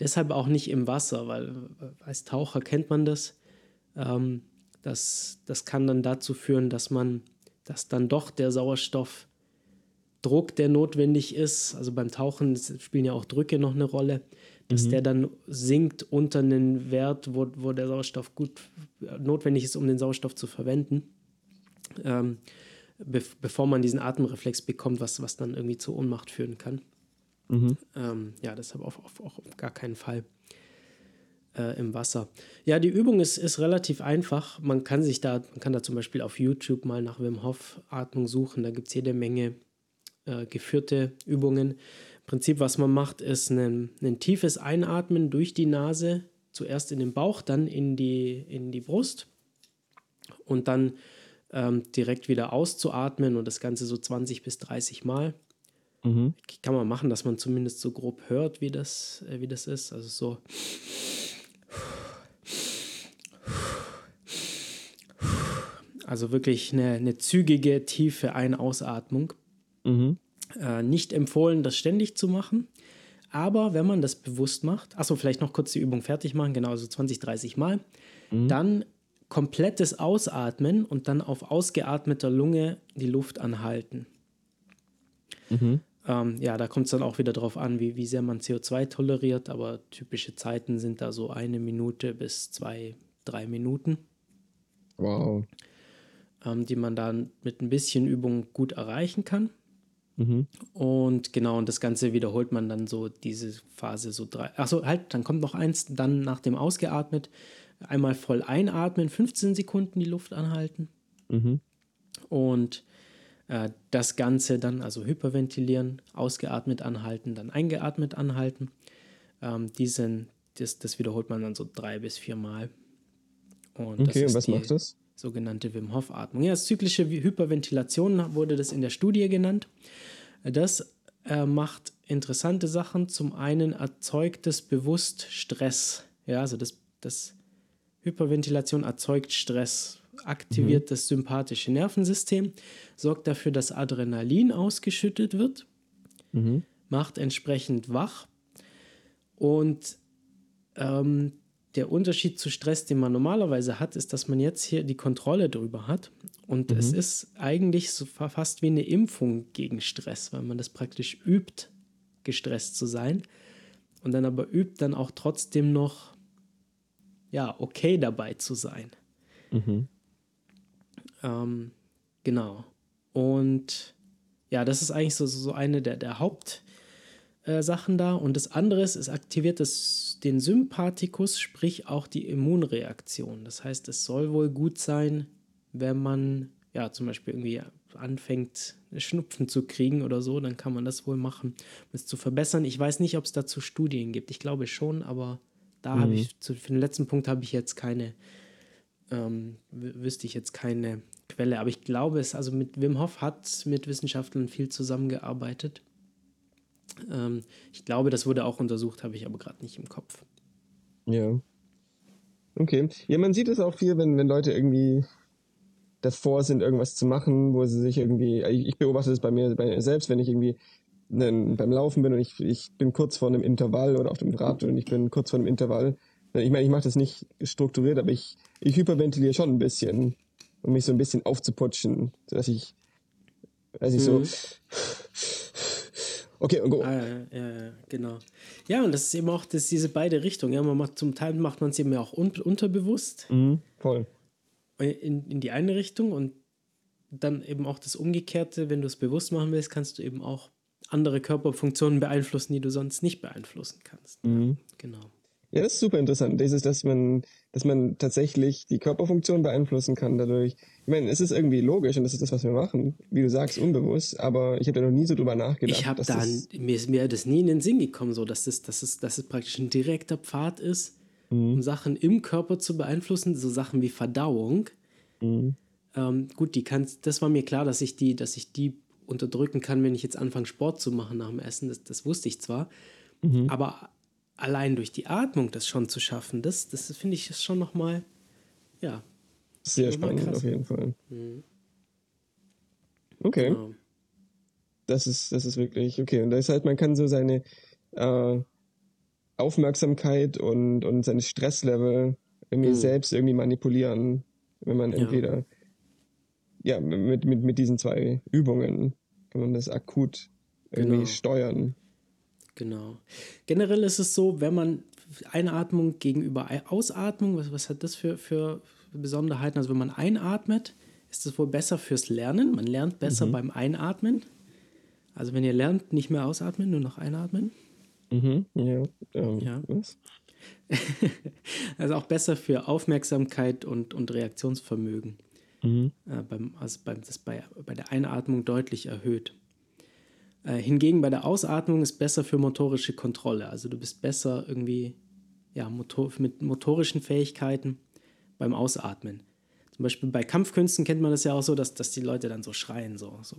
Deshalb auch nicht im Wasser, weil als Taucher kennt man das. Ähm, das. Das kann dann dazu führen, dass man, dass dann doch der Sauerstoffdruck, der notwendig ist, also beim Tauchen spielen ja auch Drücke noch eine Rolle, dass der dann sinkt unter einen Wert, wo, wo der Sauerstoff gut notwendig ist, um den Sauerstoff zu verwenden, ähm, be bevor man diesen Atemreflex bekommt, was, was dann irgendwie zur Ohnmacht führen kann. Mhm. Ähm, ja, deshalb auf, auf, auf gar keinen Fall äh, im Wasser. Ja, die Übung ist, ist relativ einfach. Man kann sich da, man kann da zum Beispiel auf YouTube mal nach Wim Hof Atmung suchen. Da gibt es jede Menge äh, geführte Übungen. Im Prinzip, was man macht, ist ein, ein tiefes Einatmen durch die Nase, zuerst in den Bauch, dann in die, in die Brust und dann ähm, direkt wieder auszuatmen und das Ganze so 20 bis 30 Mal Mhm. kann man machen, dass man zumindest so grob hört, wie das, äh, wie das ist. Also so. Also wirklich eine, eine zügige, tiefe Ein-Ausatmung. Mhm. Äh, nicht empfohlen, das ständig zu machen. Aber wenn man das bewusst macht, achso, vielleicht noch kurz die Übung fertig machen, genau, so 20, 30 Mal, dann komplettes Ausatmen und dann auf ausgeatmeter Lunge die Luft anhalten. Mhm. Ähm, ja, da kommt es dann auch wieder drauf an, wie, wie sehr man CO2 toleriert, aber typische Zeiten sind da so eine Minute bis zwei, drei Minuten, Wow. ähm, die man dann mit ein bisschen Übung gut erreichen kann. Mhm. Und genau, und das Ganze wiederholt man dann so diese Phase so drei. Achso, halt, dann kommt noch eins, dann nach dem Ausgeatmet einmal voll einatmen, 15 Sekunden die Luft anhalten Mhm. und äh, das Ganze dann, also hyperventilieren, ausgeatmet anhalten, dann eingeatmet anhalten. Ähm, diesen, das, das wiederholt man dann so drei bis vier Mal. Und das Okay, und was die macht das? sogenannte Wim Hof Atmung. Ja, zyklische Hyperventilation wurde das in der Studie genannt. Das äh, macht interessante Sachen. Zum einen erzeugt es bewusst Stress. Ja, also das, das Hyperventilation erzeugt Stress, aktiviert das sympathische Nervensystem, sorgt dafür, dass Adrenalin ausgeschüttet wird, macht entsprechend wach und ähm, der Unterschied zu Stress, den man normalerweise hat, ist, dass man jetzt hier die Kontrolle drüber hat. Und mhm. es ist eigentlich so fast wie eine Impfung gegen Stress, weil man das praktisch übt, gestresst zu sein. Und dann aber übt, dann auch trotzdem noch, ja, okay dabei zu sein. Mhm. Ähm, genau. Und ja, das ist eigentlich so, so eine der, der Haupt- äh, da. Und das andere ist, es aktiviert das, den Sympathikus, sprich auch die Immunreaktion. Das heißt, es soll wohl gut sein, wenn man ja zum Beispiel irgendwie anfängt, Schnupfen zu kriegen oder so, dann kann man das wohl machen, um es zu verbessern. Ich weiß nicht, ob es dazu Studien gibt. Ich glaube schon, aber da mhm. habe ich, zu, für den letzten Punkt habe ich jetzt keine, ähm, wüsste ich jetzt keine Quelle. Aber ich glaube es, also mit Wim Hof hat mit Wissenschaftlern viel zusammengearbeitet. Ähm, ich glaube, das wurde auch untersucht, habe ich aber gerade nicht im Kopf. Ja. Okay. Ja, man sieht es auch viel, wenn, wenn Leute irgendwie davor sind, irgendwas zu machen, wo sie sich irgendwie, ich beobachte es bei mir, bei mir selbst, wenn ich irgendwie beim Laufen bin und ich, ich bin kurz vor einem Intervall oder auf dem Rad und ich bin kurz vor einem Intervall. Ich meine, ich mache das nicht strukturiert, aber ich, ich hyperventiliere schon ein bisschen, um mich so ein bisschen aufzuputschen, sodass ich, weiß ich mhm. so <laughs> Okay, und go. Ah, ja, ja, ja, genau. Ja, und das ist eben auch das, diese beide Richtungen. Ja, man macht, zum Teil macht man es eben auch un unterbewusst. Mhm, voll. In, in die eine Richtung und dann eben auch das Umgekehrte, wenn du es bewusst machen willst, kannst du eben auch andere Körperfunktionen beeinflussen, die du sonst nicht beeinflussen kannst. Mhm. Genau. Ja, das ist super interessant. Das ist, dass man, dass man tatsächlich die Körperfunktion beeinflussen kann dadurch. Ich meine, es ist irgendwie logisch und das ist das, was wir machen. Wie du sagst, unbewusst. Aber ich habe da noch nie so drüber nachgedacht. Ich habe da, mir ist mir das nie in den Sinn gekommen, so, dass es, dass es, dass es praktisch ein direkter Pfad ist, mhm. um Sachen im Körper zu beeinflussen, so Sachen wie Verdauung. Mhm. Ähm, gut, die kann, das war mir klar, dass ich die, dass ich die unterdrücken kann, wenn ich jetzt anfange, Sport zu machen nach dem Essen. Das, das wusste ich zwar. Mhm. Aber allein durch die Atmung das schon zu schaffen, das, das finde ich ist schon nochmal, ja. Sehr spannend krass. auf jeden Fall. Mhm. Okay. Genau. Das ist, das ist wirklich, okay. Und das heißt, man kann so seine äh, Aufmerksamkeit und, und seine Stresslevel irgendwie mhm. selbst irgendwie manipulieren, wenn man entweder, ja, mit, mit, mit diesen zwei Übungen kann man das akut irgendwie genau. steuern. Genau. Generell ist es so, wenn man Einatmung gegenüber Ausatmung, was, was hat das für, für Besonderheiten? Also wenn man einatmet, ist es wohl besser fürs Lernen. Man lernt besser mhm. beim Einatmen. Also wenn ihr lernt, nicht mehr ausatmen, nur noch einatmen. Mhm, ja. Ähm, ja. Was? <laughs> also auch besser für Aufmerksamkeit und, und Reaktionsvermögen. Mhm. Äh, beim, also beim, das bei, bei der Einatmung deutlich erhöht. Äh, hingegen bei der Ausatmung ist besser für motorische Kontrolle. Also du bist besser irgendwie ja, motor mit motorischen Fähigkeiten beim Ausatmen. Zum Beispiel bei Kampfkünsten kennt man das ja auch so, dass, dass die Leute dann so schreien, so, so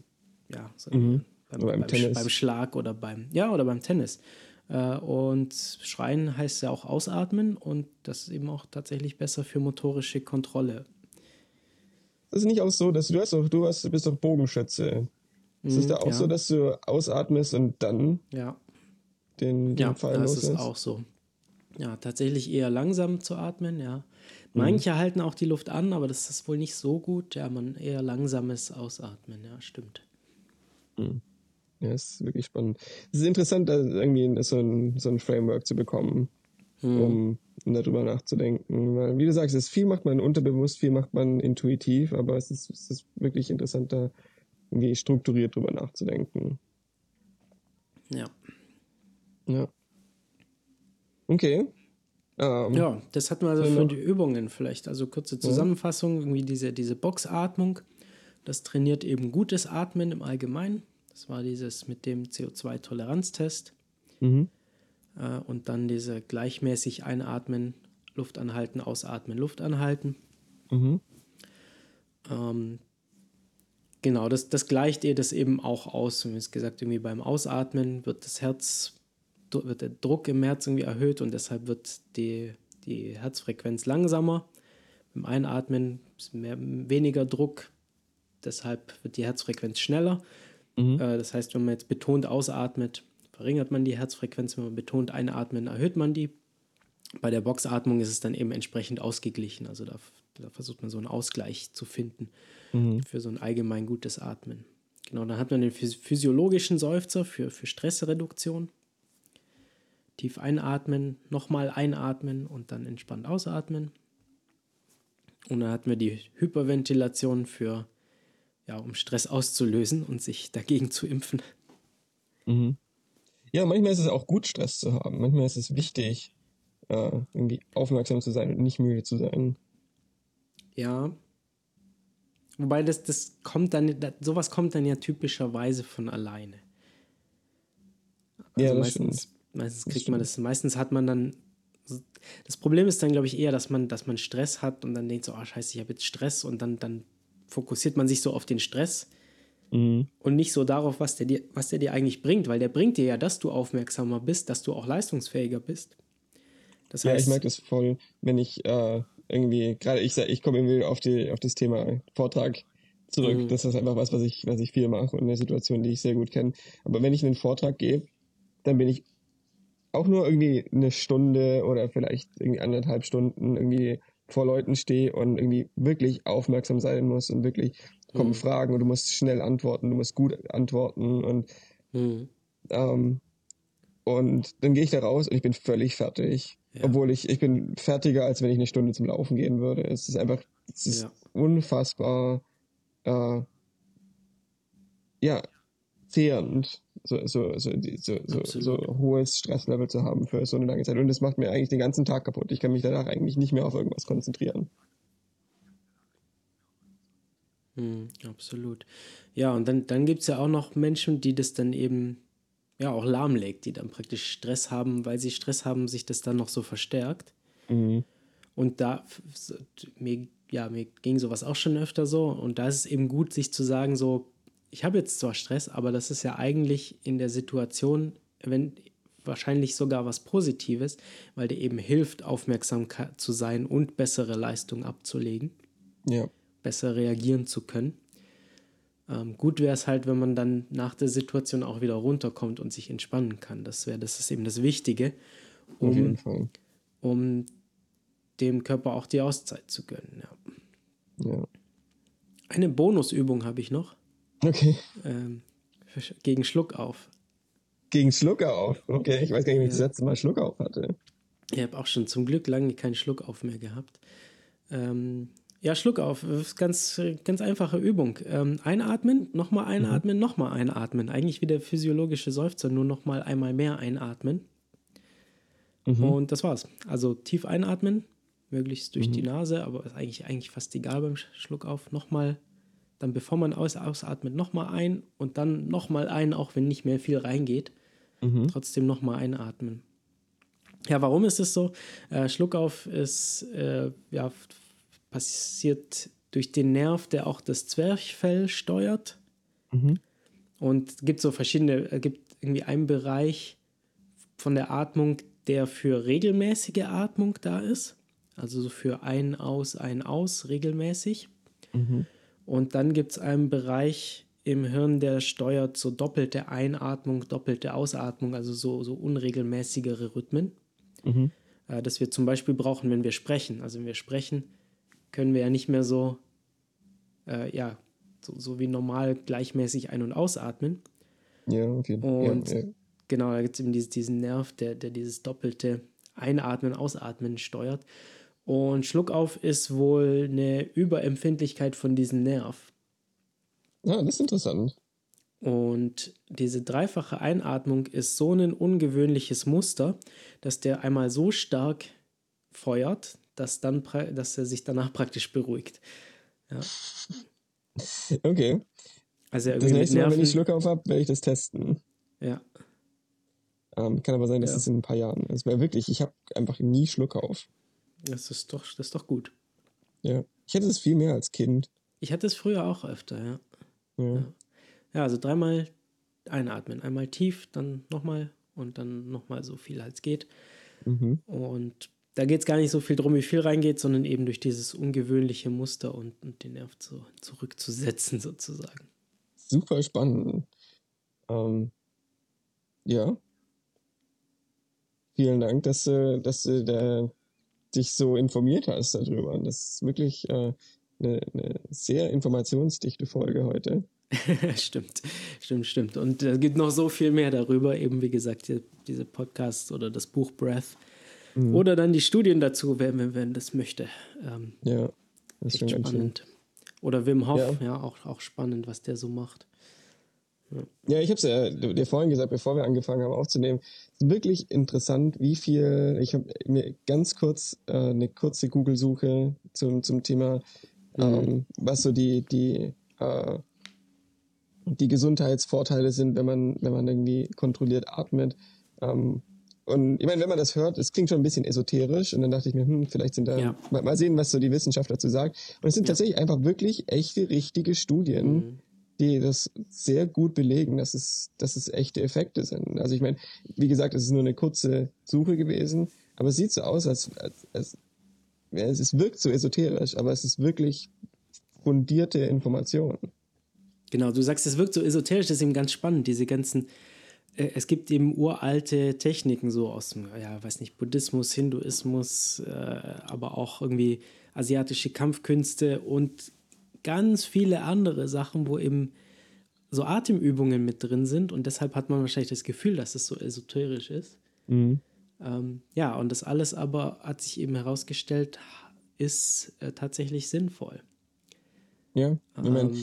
ja, so mhm. beim, beim, beim, beim, Schlag oder beim, ja, oder beim Tennis. Äh, und schreien heißt ja auch ausatmen und das ist eben auch tatsächlich besser für motorische Kontrolle. Das ist nicht auch so, dass du hast doch, du hast, bist doch Bogenschütze. Ist es da auch ja. so, dass du ausatmest und dann ja. den, den ja, Pfeil Ja, das ist auch so. Ja, tatsächlich eher langsam zu atmen, ja. Manche mhm. halten auch die Luft an, aber das ist wohl nicht so gut. Ja, man eher langsames Ausatmen, ja, stimmt. Mhm. Ja, ist wirklich spannend. Es ist interessant, da irgendwie so ein, so ein Framework zu bekommen, mhm. um, um darüber nachzudenken. Weil, wie du sagst, es viel macht man unterbewusst, viel macht man intuitiv, aber es ist, es ist wirklich interessant, da irgendwie strukturiert drüber nachzudenken. Ja. Ja. Okay. Ähm, ja, das hatten wir also für die Übungen vielleicht. Also kurze Zusammenfassung, irgendwie diese, diese Boxatmung. Das trainiert eben gutes Atmen im Allgemeinen. Das war dieses mit dem CO2-Toleranztest. Mhm. Äh, und dann diese gleichmäßig einatmen, Luft anhalten, ausatmen, Luft anhalten. Mhm. Ähm, Genau, das, das gleicht ihr das eben auch aus. Wie gesagt, irgendwie beim Ausatmen wird das Herz, wird der Druck im Herz irgendwie erhöht und deshalb wird die, die Herzfrequenz langsamer. Beim Einatmen ist mehr, weniger Druck, deshalb wird die Herzfrequenz schneller. Mhm. Äh, das heißt, wenn man jetzt betont ausatmet, verringert man die Herzfrequenz. Wenn man betont einatmet, erhöht man die. Bei der Boxatmung ist es dann eben entsprechend ausgeglichen. Also da, da versucht man so einen Ausgleich zu finden mhm. für so ein allgemein gutes Atmen. Genau, dann hat man den physiologischen Seufzer für, für Stressreduktion. Tief einatmen, nochmal einatmen und dann entspannt ausatmen. Und dann hatten wir die Hyperventilation für, ja, um Stress auszulösen und sich dagegen zu impfen. Mhm. Ja, manchmal ist es auch gut, Stress zu haben. Manchmal ist es wichtig, äh, irgendwie aufmerksam zu sein und nicht müde zu sein. Ja. Wobei das, das kommt dann, das, sowas kommt dann ja typischerweise von alleine. Also ja, das meistens, stimmt. meistens kriegt das man das, meistens hat man dann. Das Problem ist dann, glaube ich, eher, dass man, dass man Stress hat und dann denkt so, oh scheiße, ich habe jetzt Stress und dann, dann fokussiert man sich so auf den Stress mhm. und nicht so darauf, was der, dir, was der dir eigentlich bringt, weil der bringt dir ja, dass du aufmerksamer bist, dass du auch leistungsfähiger bist. Das heißt, ja, ich merke das voll, wenn ich äh, irgendwie, gerade ich ich komme irgendwie auf, die, auf das Thema Vortrag zurück. Mhm. Das ist einfach was, was ich, was ich viel mache und eine Situation, die ich sehr gut kenne. Aber wenn ich einen Vortrag gebe, dann bin ich auch nur irgendwie eine Stunde oder vielleicht irgendwie anderthalb Stunden irgendwie vor Leuten stehe und irgendwie wirklich aufmerksam sein muss und wirklich kommen mhm. Fragen und du musst schnell antworten, du musst gut antworten und mhm. ähm, und dann gehe ich da raus und ich bin völlig fertig. Ja. Obwohl ich, ich bin fertiger, als wenn ich eine Stunde zum Laufen gehen würde. Es ist einfach, es ist ja. unfassbar, äh, ja, zehrend, so, so, so, so, so, so hohes Stresslevel zu haben für so eine lange Zeit. Und das macht mir eigentlich den ganzen Tag kaputt. Ich kann mich danach eigentlich nicht mehr auf irgendwas konzentrieren. Hm, absolut. Ja, und dann, dann gibt es ja auch noch Menschen, die das dann eben ja auch lahmlegt, die dann praktisch Stress haben, weil sie Stress haben, sich das dann noch so verstärkt. Mhm. Und da, mir, ja, mir ging sowas auch schon öfter so. Und da ist es eben gut, sich zu sagen, so, ich habe jetzt zwar Stress, aber das ist ja eigentlich in der Situation, wenn wahrscheinlich sogar was Positives, weil der eben hilft, aufmerksam zu sein und bessere Leistung abzulegen. Ja. Besser reagieren zu können. Ähm, gut wäre es halt, wenn man dann nach der Situation auch wieder runterkommt und sich entspannen kann. Das wäre, das ist eben das Wichtige, um, um dem Körper auch die Auszeit zu gönnen. Ja. ja. Eine Bonusübung habe ich noch. Okay. Ähm, gegen Schluckauf. Gegen Schluckauf? Okay, ich weiß gar nicht, wie ich das letzte Mal Schluckauf hatte. Ich habe auch schon zum Glück lange keinen Schluckauf mehr gehabt. Ähm, ja, Schluck auf. Ganz, ganz einfache Übung. Ähm, einatmen, nochmal einatmen, mhm. nochmal einatmen. Eigentlich wie der physiologische Seufzer, nur nochmal einmal mehr einatmen. Mhm. Und das war's. Also tief einatmen, möglichst durch mhm. die Nase, aber ist eigentlich, eigentlich fast egal beim Schluck auf. Nochmal, dann bevor man aus, ausatmet, nochmal ein und dann nochmal ein, auch wenn nicht mehr viel reingeht. Mhm. Trotzdem nochmal einatmen. Ja, warum ist es so? Äh, Schluckauf ist äh, ja passiert durch den Nerv, der auch das Zwerchfell steuert. Mhm. Und es gibt so verschiedene, es gibt irgendwie einen Bereich von der Atmung, der für regelmäßige Atmung da ist. Also so für ein, aus, ein, aus regelmäßig. Mhm. Und dann gibt es einen Bereich im Hirn, der steuert so doppelte Einatmung, doppelte Ausatmung, also so, so unregelmäßigere Rhythmen. Mhm. Äh, das wir zum Beispiel brauchen, wenn wir sprechen. Also wenn wir sprechen, können wir ja nicht mehr so, äh, ja, so, so, wie normal gleichmäßig ein- und ausatmen. Ja, okay. Und ja, ja. genau, da gibt es eben dieses, diesen Nerv, der, der dieses doppelte Einatmen, Ausatmen steuert. Und Schluckauf ist wohl eine Überempfindlichkeit von diesem Nerv. Ja, das ist interessant. Und diese dreifache Einatmung ist so ein ungewöhnliches Muster, dass der einmal so stark feuert, dass, dann, dass er sich danach praktisch beruhigt. Ja. Okay. Also das nächste Mal, wenn ich Schluckauf habe, werde ich das testen. Ja. Ähm, kann aber sein, dass ja. das in ein paar Jahren ist. Weil wirklich, ich habe einfach nie Schluckauf. Das ist doch, das ist doch gut. Ja. Ich hatte es viel mehr als Kind. Ich hatte es früher auch öfter, ja. Ja, ja. ja also dreimal einatmen. Einmal tief, dann nochmal und dann nochmal so viel als geht. Mhm. Und da geht es gar nicht so viel drum, wie viel reingeht, sondern eben durch dieses ungewöhnliche Muster und, und den Nerv zu, zurückzusetzen, <laughs> sozusagen. Super spannend. Ähm, ja. vielen Dank, dass du, dass du da, dich so informiert hast darüber. Das ist wirklich äh, eine, eine sehr informationsdichte Folge heute. <laughs> stimmt, stimmt, stimmt. Und es gibt noch so viel mehr darüber, eben wie gesagt, die, diese Podcasts oder das Buch Breath. Mhm. Oder dann die Studien dazu, wenn, wenn, wenn das möchte. Ähm, ja, das ist spannend. Oder Wim Hof, ja, ja auch, auch spannend, was der so macht. Ja, ja ich habe es ja dir vorhin gesagt, bevor wir angefangen haben aufzunehmen. Es ist wirklich interessant, wie viel. Ich habe mir ganz kurz äh, eine kurze Google-Suche zum, zum Thema, mhm. ähm, was so die, die äh, die Gesundheitsvorteile sind, wenn man, wenn man irgendwie kontrolliert atmet. Ähm, und ich meine, wenn man das hört, es klingt schon ein bisschen esoterisch und dann dachte ich mir, hm, vielleicht sind da, ja. mal, mal, sehen, was so die Wissenschaft dazu sagt. Und es sind ja. tatsächlich einfach wirklich echte, richtige Studien, mhm. die das sehr gut belegen, dass es, dass es echte Effekte sind. Also ich meine, wie gesagt, es ist nur eine kurze Suche gewesen, aber es sieht so aus, als, als, als ja, es wirkt so esoterisch, aber es ist wirklich fundierte Information. Genau, du sagst, es wirkt so esoterisch, das ist eben ganz spannend, diese ganzen, es gibt eben uralte Techniken so aus dem, ja, weiß nicht, Buddhismus, Hinduismus, äh, aber auch irgendwie asiatische Kampfkünste und ganz viele andere Sachen, wo eben so Atemübungen mit drin sind und deshalb hat man wahrscheinlich das Gefühl, dass es so esoterisch ist. Mhm. Ähm, ja, und das alles aber hat sich eben herausgestellt, ist äh, tatsächlich sinnvoll. Ja, ich ähm, meine,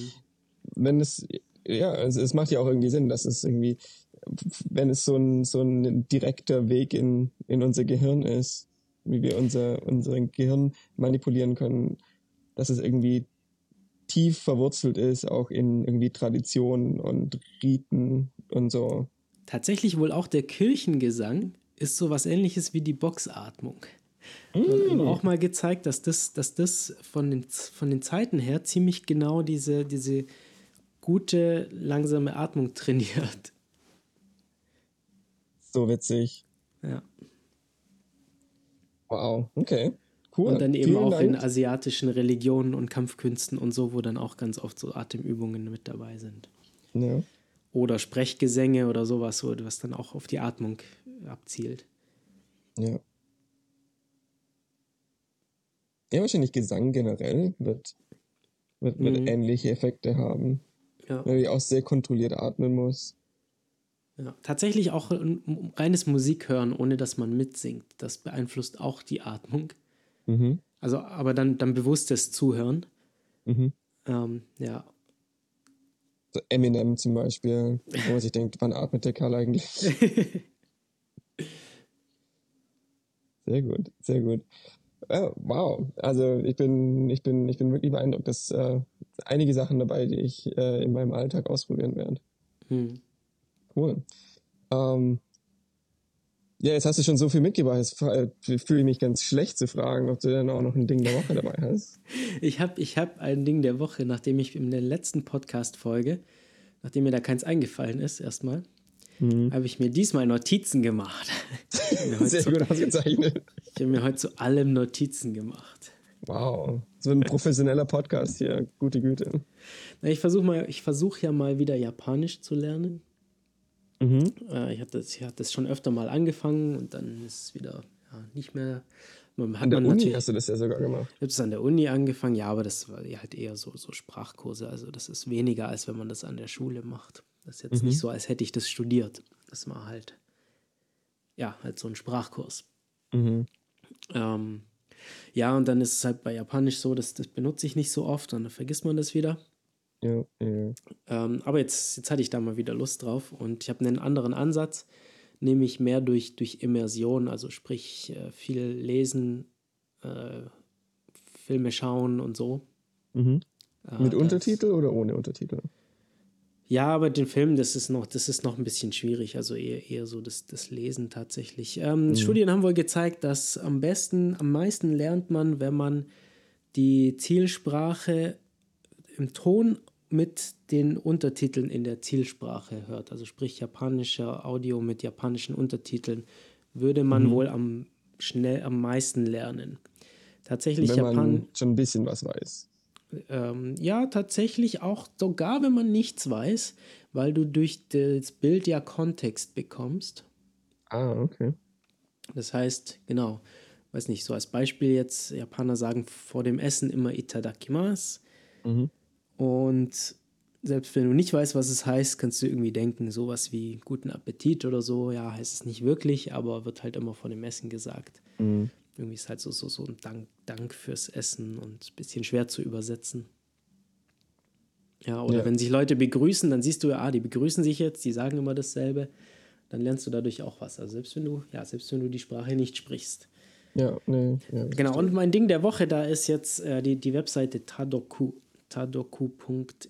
wenn es, ja, es, es macht ja auch irgendwie Sinn, dass es irgendwie, wenn es so ein, so ein direkter Weg in, in unser Gehirn ist, wie wir unser, unser Gehirn manipulieren können, dass es irgendwie tief verwurzelt ist, auch in irgendwie Traditionen und Riten und so. Tatsächlich wohl auch der Kirchengesang ist so was ähnliches wie die Boxatmung. Mm. auch mal gezeigt, dass das, dass das von, den, von den Zeiten her ziemlich genau diese, diese gute, langsame Atmung <laughs> trainiert. So witzig. Ja. Wow, okay. Cool. Und dann eben Vielen auch Dank. in asiatischen Religionen und Kampfkünsten und so, wo dann auch ganz oft so Atemübungen mit dabei sind. Ja. Oder Sprechgesänge oder sowas, was dann auch auf die Atmung abzielt. Ja. Ja, wahrscheinlich Gesang generell wird, wird, wird mhm. ähnliche Effekte haben. Ja. Weil ich auch sehr kontrolliert atmen muss. Ja. Tatsächlich auch ein reines Musik hören, ohne dass man mitsingt. Das beeinflusst auch die Atmung. Mhm. Also, aber dann, dann bewusstes Zuhören. Mhm. Ähm, ja. So Eminem zum Beispiel, wo man sich denkt, wann atmet der Kerl eigentlich? <laughs> sehr gut, sehr gut. Oh, wow, also ich bin, ich bin, ich bin wirklich beeindruckt, dass äh, einige Sachen dabei, die ich äh, in meinem Alltag ausprobieren werde. Hm. Cool. Ähm, ja, jetzt hast du schon so viel mitgebracht. Jetzt fühle ich mich ganz schlecht zu fragen, ob du dann auch noch ein Ding der Woche dabei hast. <laughs> ich habe ich hab ein Ding der Woche, nachdem ich in der letzten Podcast-Folge, nachdem mir da keins eingefallen ist, erstmal, mhm. habe ich mir diesmal Notizen gemacht. Sehr gut ausgezeichnet. Ich habe mir heute zu allem Notizen gemacht. Wow, so ein professioneller Podcast hier, gute Güte. Na, ich versuche mal, ja mal wieder Japanisch zu lernen. Mhm. Äh, ich hatte das, das schon öfter mal angefangen und dann ist es wieder ja, nicht mehr. Man, an der Uni hast du das ja sogar gemacht. Ich habe es an der Uni angefangen, ja, aber das war halt eher so, so Sprachkurse. Also das ist weniger, als wenn man das an der Schule macht. Das ist jetzt mhm. nicht so, als hätte ich das studiert. Das war halt, ja, halt so ein Sprachkurs. Mhm. Ähm, ja, und dann ist es halt bei Japanisch so, dass das benutze ich nicht so oft und dann vergisst man das wieder. Ja, ja. Ähm, aber jetzt, jetzt hatte ich da mal wieder Lust drauf und ich habe einen anderen Ansatz, nämlich mehr durch, durch Immersion, also sprich äh, viel lesen, äh, Filme schauen und so. Mhm. Äh, Mit Untertitel oder ohne Untertitel? Ja, aber den Film, das ist noch, das ist noch ein bisschen schwierig, also eher, eher so das, das Lesen tatsächlich. Ähm, mhm. Studien haben wohl gezeigt, dass am besten, am meisten lernt man, wenn man die Zielsprache im Ton mit den Untertiteln in der Zielsprache hört. Also sprich japanischer Audio mit japanischen Untertiteln, würde man mhm. wohl am schnell am meisten lernen. Tatsächlich wenn Japan man schon ein bisschen was weiß. Ähm, ja, tatsächlich auch sogar, wenn man nichts weiß, weil du durch das Bild ja Kontext bekommst. Ah, okay. Das heißt, genau, weiß nicht, so als Beispiel jetzt, Japaner sagen vor dem Essen immer Itadakimasu. Mhm. Und selbst wenn du nicht weißt, was es heißt, kannst du irgendwie denken, sowas wie guten Appetit oder so, ja, heißt es nicht wirklich, aber wird halt immer vor dem Essen gesagt. Mhm. Irgendwie ist halt so, so, so ein Dank, Dank fürs Essen und ein bisschen schwer zu übersetzen. Ja, oder ja. wenn sich Leute begrüßen, dann siehst du ja, ah, die begrüßen sich jetzt, die sagen immer dasselbe, dann lernst du dadurch auch was. Also selbst wenn du, ja, selbst wenn du die Sprache nicht sprichst. Ja, nee. Ja, genau, und mein Ding der Woche, da ist jetzt äh, die, die Webseite Tadoku. Tadoku.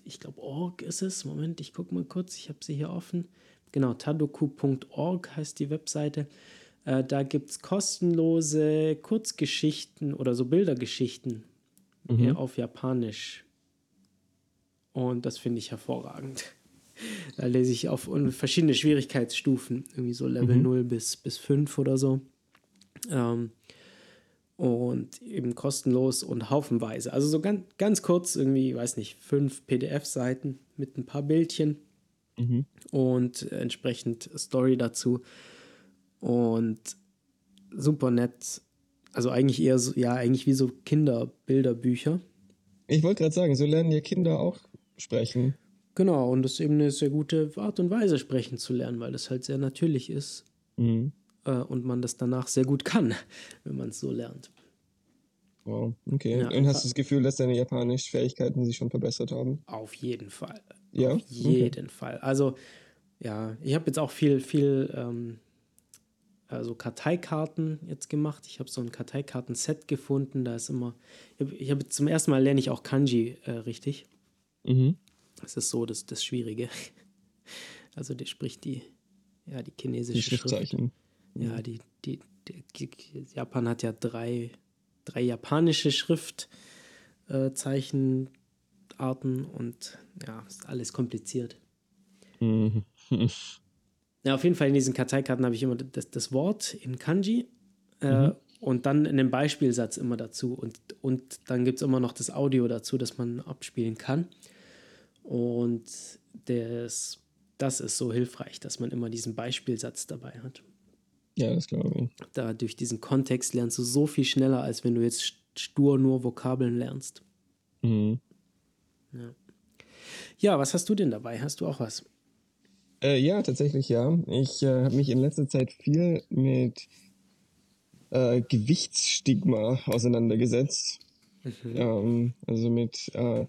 Ich glaube, org ist es. Moment, ich gucke mal kurz, ich habe sie hier offen. Genau, tadoku.org heißt die Webseite. Äh, da gibt es kostenlose Kurzgeschichten oder so Bildergeschichten mhm. auf Japanisch. Und das finde ich hervorragend. <laughs> Da lese ich auf verschiedene Schwierigkeitsstufen, irgendwie so Level mhm. 0 bis, bis 5 oder so. Ähm, und eben kostenlos und haufenweise. Also so ganz, ganz kurz, irgendwie, weiß nicht, fünf PDF-Seiten mit ein paar Bildchen mhm. und entsprechend Story dazu. Und super nett. Also eigentlich eher so, ja, eigentlich wie so Kinderbilderbücher. Ich wollte gerade sagen, so lernen ja Kinder auch sprechen. Genau, und das ist eben eine sehr gute Art und Weise, sprechen zu lernen, weil das halt sehr natürlich ist. Mhm äh, und man das danach sehr gut kann, <laughs> wenn man es so lernt. Wow, okay. Ja, und hast du das Gefühl, dass deine japanischen Fähigkeiten sich schon verbessert haben? Auf jeden Fall. Ja? Auf jeden okay. Fall. Also, ja, ich habe jetzt auch viel, viel ähm, also Karteikarten jetzt gemacht. Ich habe so ein Karteikarten-Set gefunden. Da ist immer, ich habe hab zum ersten Mal lerne ich auch Kanji äh, richtig. Mhm. Das ist so das, das Schwierige. <laughs> Also der spricht die, ja, die chinesische die Schriftzeichen. Schrift. Ja, die, die, die, Japan hat ja drei, drei japanische Schriftzeichenarten äh, und ja, ist alles kompliziert. Mhm. <laughs> ja, auf jeden Fall in diesen Karteikarten habe ich immer das, das Wort in Kanji äh, mhm. und dann einen Beispielsatz immer dazu. Und, und dann gibt es immer noch das Audio dazu, das man abspielen kann. Und das, das ist so hilfreich, dass man immer diesen Beispielsatz dabei hat. Ja, das glaube ich. Da durch diesen Kontext lernst du so viel schneller, als wenn du jetzt stur nur Vokabeln lernst. Mhm. Ja. ja, was hast du denn dabei? Hast du auch was? Äh, ja, tatsächlich ja. Ich äh, habe mich in letzter Zeit viel mit äh, Gewichtsstigma auseinandergesetzt. Mhm. Ähm, also mit äh,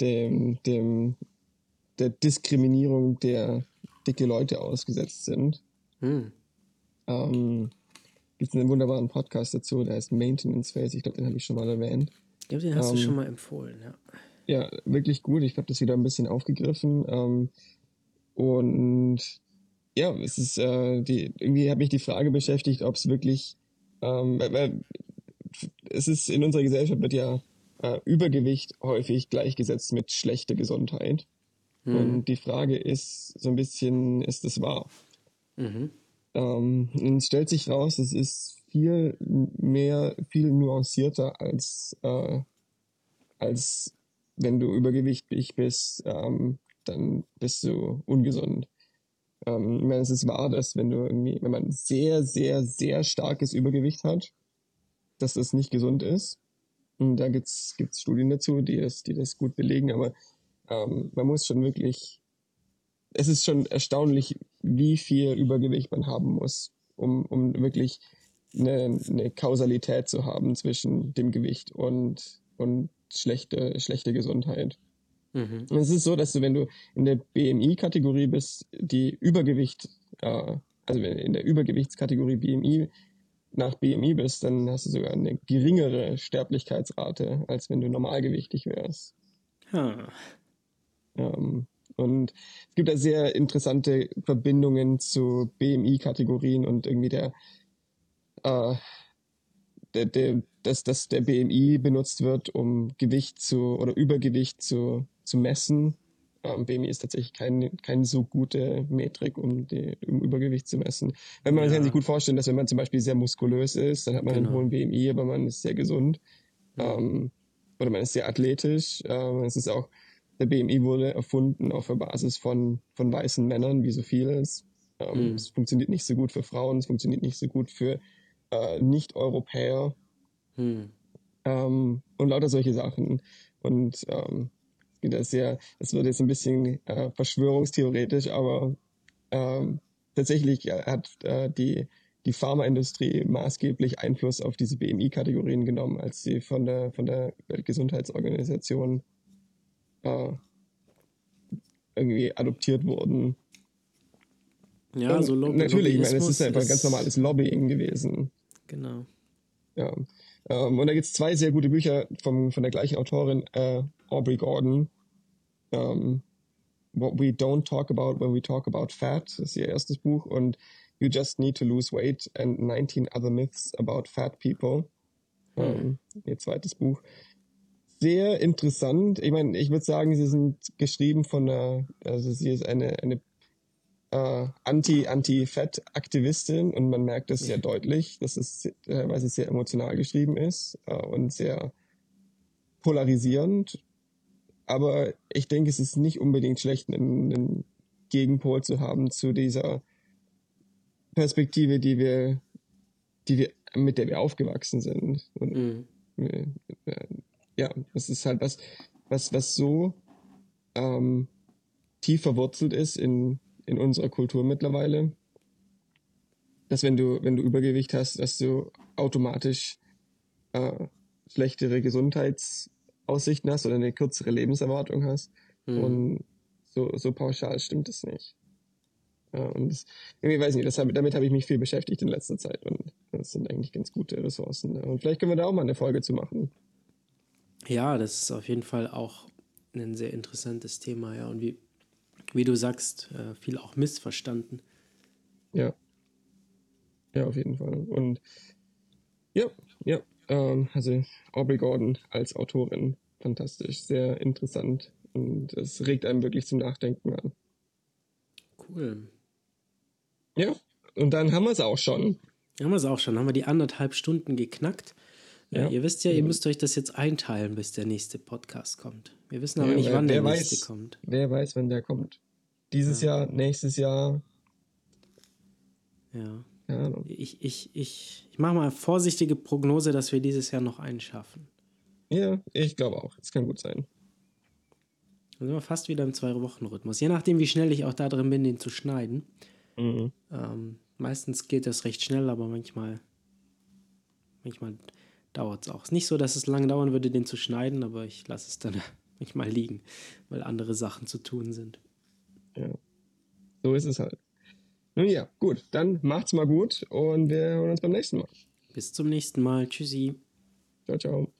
dem, dem, der Diskriminierung, der dicke Leute ausgesetzt sind. Mhm. Ähm, Gibt es einen wunderbaren Podcast dazu, der heißt Maintenance Phase. Ich glaube, den habe ich schon mal erwähnt. Ich glaube, den hast ähm, du schon mal empfohlen, ja. Ja, wirklich gut. Ich habe das wieder ein bisschen aufgegriffen. Ähm, und ja, es ist äh, die, irgendwie hat mich die Frage beschäftigt, ob es wirklich, ähm, weil, es ist in unserer Gesellschaft wird ja äh, Übergewicht häufig gleichgesetzt mit schlechter Gesundheit. Hm. Und die Frage ist so ein bisschen, ist das wahr? Mhm. Ähm, es stellt sich raus, es ist viel mehr, viel nuancierter als, äh, als wenn du übergewichtig bist, ähm, dann bist du ungesund. Ähm, ich meine, es ist wahr, dass wenn du irgendwie, wenn man sehr, sehr, sehr starkes Übergewicht hat, dass das nicht gesund ist. Und da gibt's gibt's Studien dazu, die das, die das gut belegen, aber ähm, man muss schon wirklich es ist schon erstaunlich, wie viel Übergewicht man haben muss, um, um wirklich eine, eine Kausalität zu haben zwischen dem Gewicht und, und schlechte, schlechte Gesundheit. Mhm. Es ist so, dass du, wenn du in der BMI-Kategorie bist, die Übergewicht, äh, also wenn du in der Übergewichtskategorie BMI nach BMI bist, dann hast du sogar eine geringere Sterblichkeitsrate, als wenn du normalgewichtig wärst. Hm. Ähm, und es gibt da sehr interessante Verbindungen zu BMI-Kategorien und irgendwie der, äh, der, der, dass, dass der BMI benutzt wird, um Gewicht zu oder Übergewicht zu, zu messen. Ähm, BMI ist tatsächlich keine kein so gute Metrik, um, die, um Übergewicht zu messen. Wenn man ja. kann sich gut vorstellen, dass wenn man zum Beispiel sehr muskulös ist, dann hat man genau. einen hohen BMI, aber man ist sehr gesund. Ja. Ähm, oder man ist sehr athletisch. Ähm, es ist auch der BMI wurde erfunden auf der Basis von, von weißen Männern, wie so vieles. Ähm, mhm. Es funktioniert nicht so gut für Frauen, es funktioniert nicht so gut für äh, Nicht-Europäer. Mhm. Ähm, und lauter solche Sachen. Und ähm, das, sehr, das wird jetzt ein bisschen äh, verschwörungstheoretisch, aber ähm, tatsächlich hat äh, die, die Pharmaindustrie maßgeblich Einfluss auf diese BMI-Kategorien genommen, als sie von der, von der Weltgesundheitsorganisation äh, irgendwie adoptiert wurden. Ja, Und so Lob Natürlich, ich meine, es ist einfach ganz normales Lobbying gewesen. Genau. Ja. Ähm, und da gibt es zwei sehr gute Bücher vom, von der gleichen Autorin, äh, Aubrey Gordon. Ähm, What We Don't Talk About When We Talk About Fat, ist ihr erstes Buch. Und You Just Need to Lose Weight and 19 Other Myths About Fat People. Mhm. Ähm, ihr zweites Buch. Sehr interessant. Ich meine, ich würde sagen, sie sind geschrieben von einer, also sie ist eine, eine äh, Anti-Anti-Fett-Aktivistin und man merkt es sehr deutlich, dass es äh, weil es sehr emotional geschrieben ist äh, und sehr polarisierend. Aber ich denke, es ist nicht unbedingt schlecht, einen, einen Gegenpol zu haben zu dieser Perspektive, die wir, die wir, mit der wir aufgewachsen sind. Und, mhm. Ja, das ist halt was, was, was so ähm, tief verwurzelt ist in in unserer Kultur mittlerweile, dass wenn du, wenn du Übergewicht hast, dass du automatisch äh, schlechtere Gesundheitsaussichten hast oder eine kürzere Lebenserwartung hast. Mhm. Und so, so pauschal stimmt es nicht. Und das, irgendwie weiß ich nicht, das damit habe ich mich viel beschäftigt in letzter Zeit und das sind eigentlich ganz gute Ressourcen. Und vielleicht können wir da auch mal eine Folge zu machen. Ja, das ist auf jeden Fall auch ein sehr interessantes Thema, ja. Und wie, wie du sagst, äh, viel auch missverstanden. Ja. Ja, auf jeden Fall. Und ja, ja. Ähm, also Aubrey Gordon als Autorin, fantastisch, sehr interessant und es regt einem wirklich zum Nachdenken an. Cool. Ja, und dann haben wir es auch schon. Haben wir es auch schon, haben wir die anderthalb Stunden geknackt. Ja. Ihr wisst ja, ihr müsst euch das jetzt einteilen, bis der nächste Podcast kommt. Wir wissen aber ja, nicht, wann der nächste weiß, kommt. Wer weiß, wann der kommt. Dieses ja. Jahr, nächstes Jahr. Ja. ich, ich, ich, ich mache mal vorsichtige Prognose, dass wir dieses Jahr noch einen schaffen. Ja, ich glaube auch. Das kann gut sein. Dann sind wir fast wieder im Zwei-Wochen-Rhythmus. Je nachdem, wie schnell ich auch da drin bin, den zu schneiden. Mhm. Ähm, meistens geht das recht schnell, aber manchmal, manchmal dauert es auch. Es ist nicht so, dass es lange dauern würde, den zu schneiden, aber ich lasse es dann <laughs> manchmal liegen, weil andere Sachen zu tun sind. Ja. So ist es halt. Nun ja, gut, dann macht's mal gut und wir hören uns beim nächsten Mal. Bis zum nächsten Mal. Tschüssi. Ciao, ciao.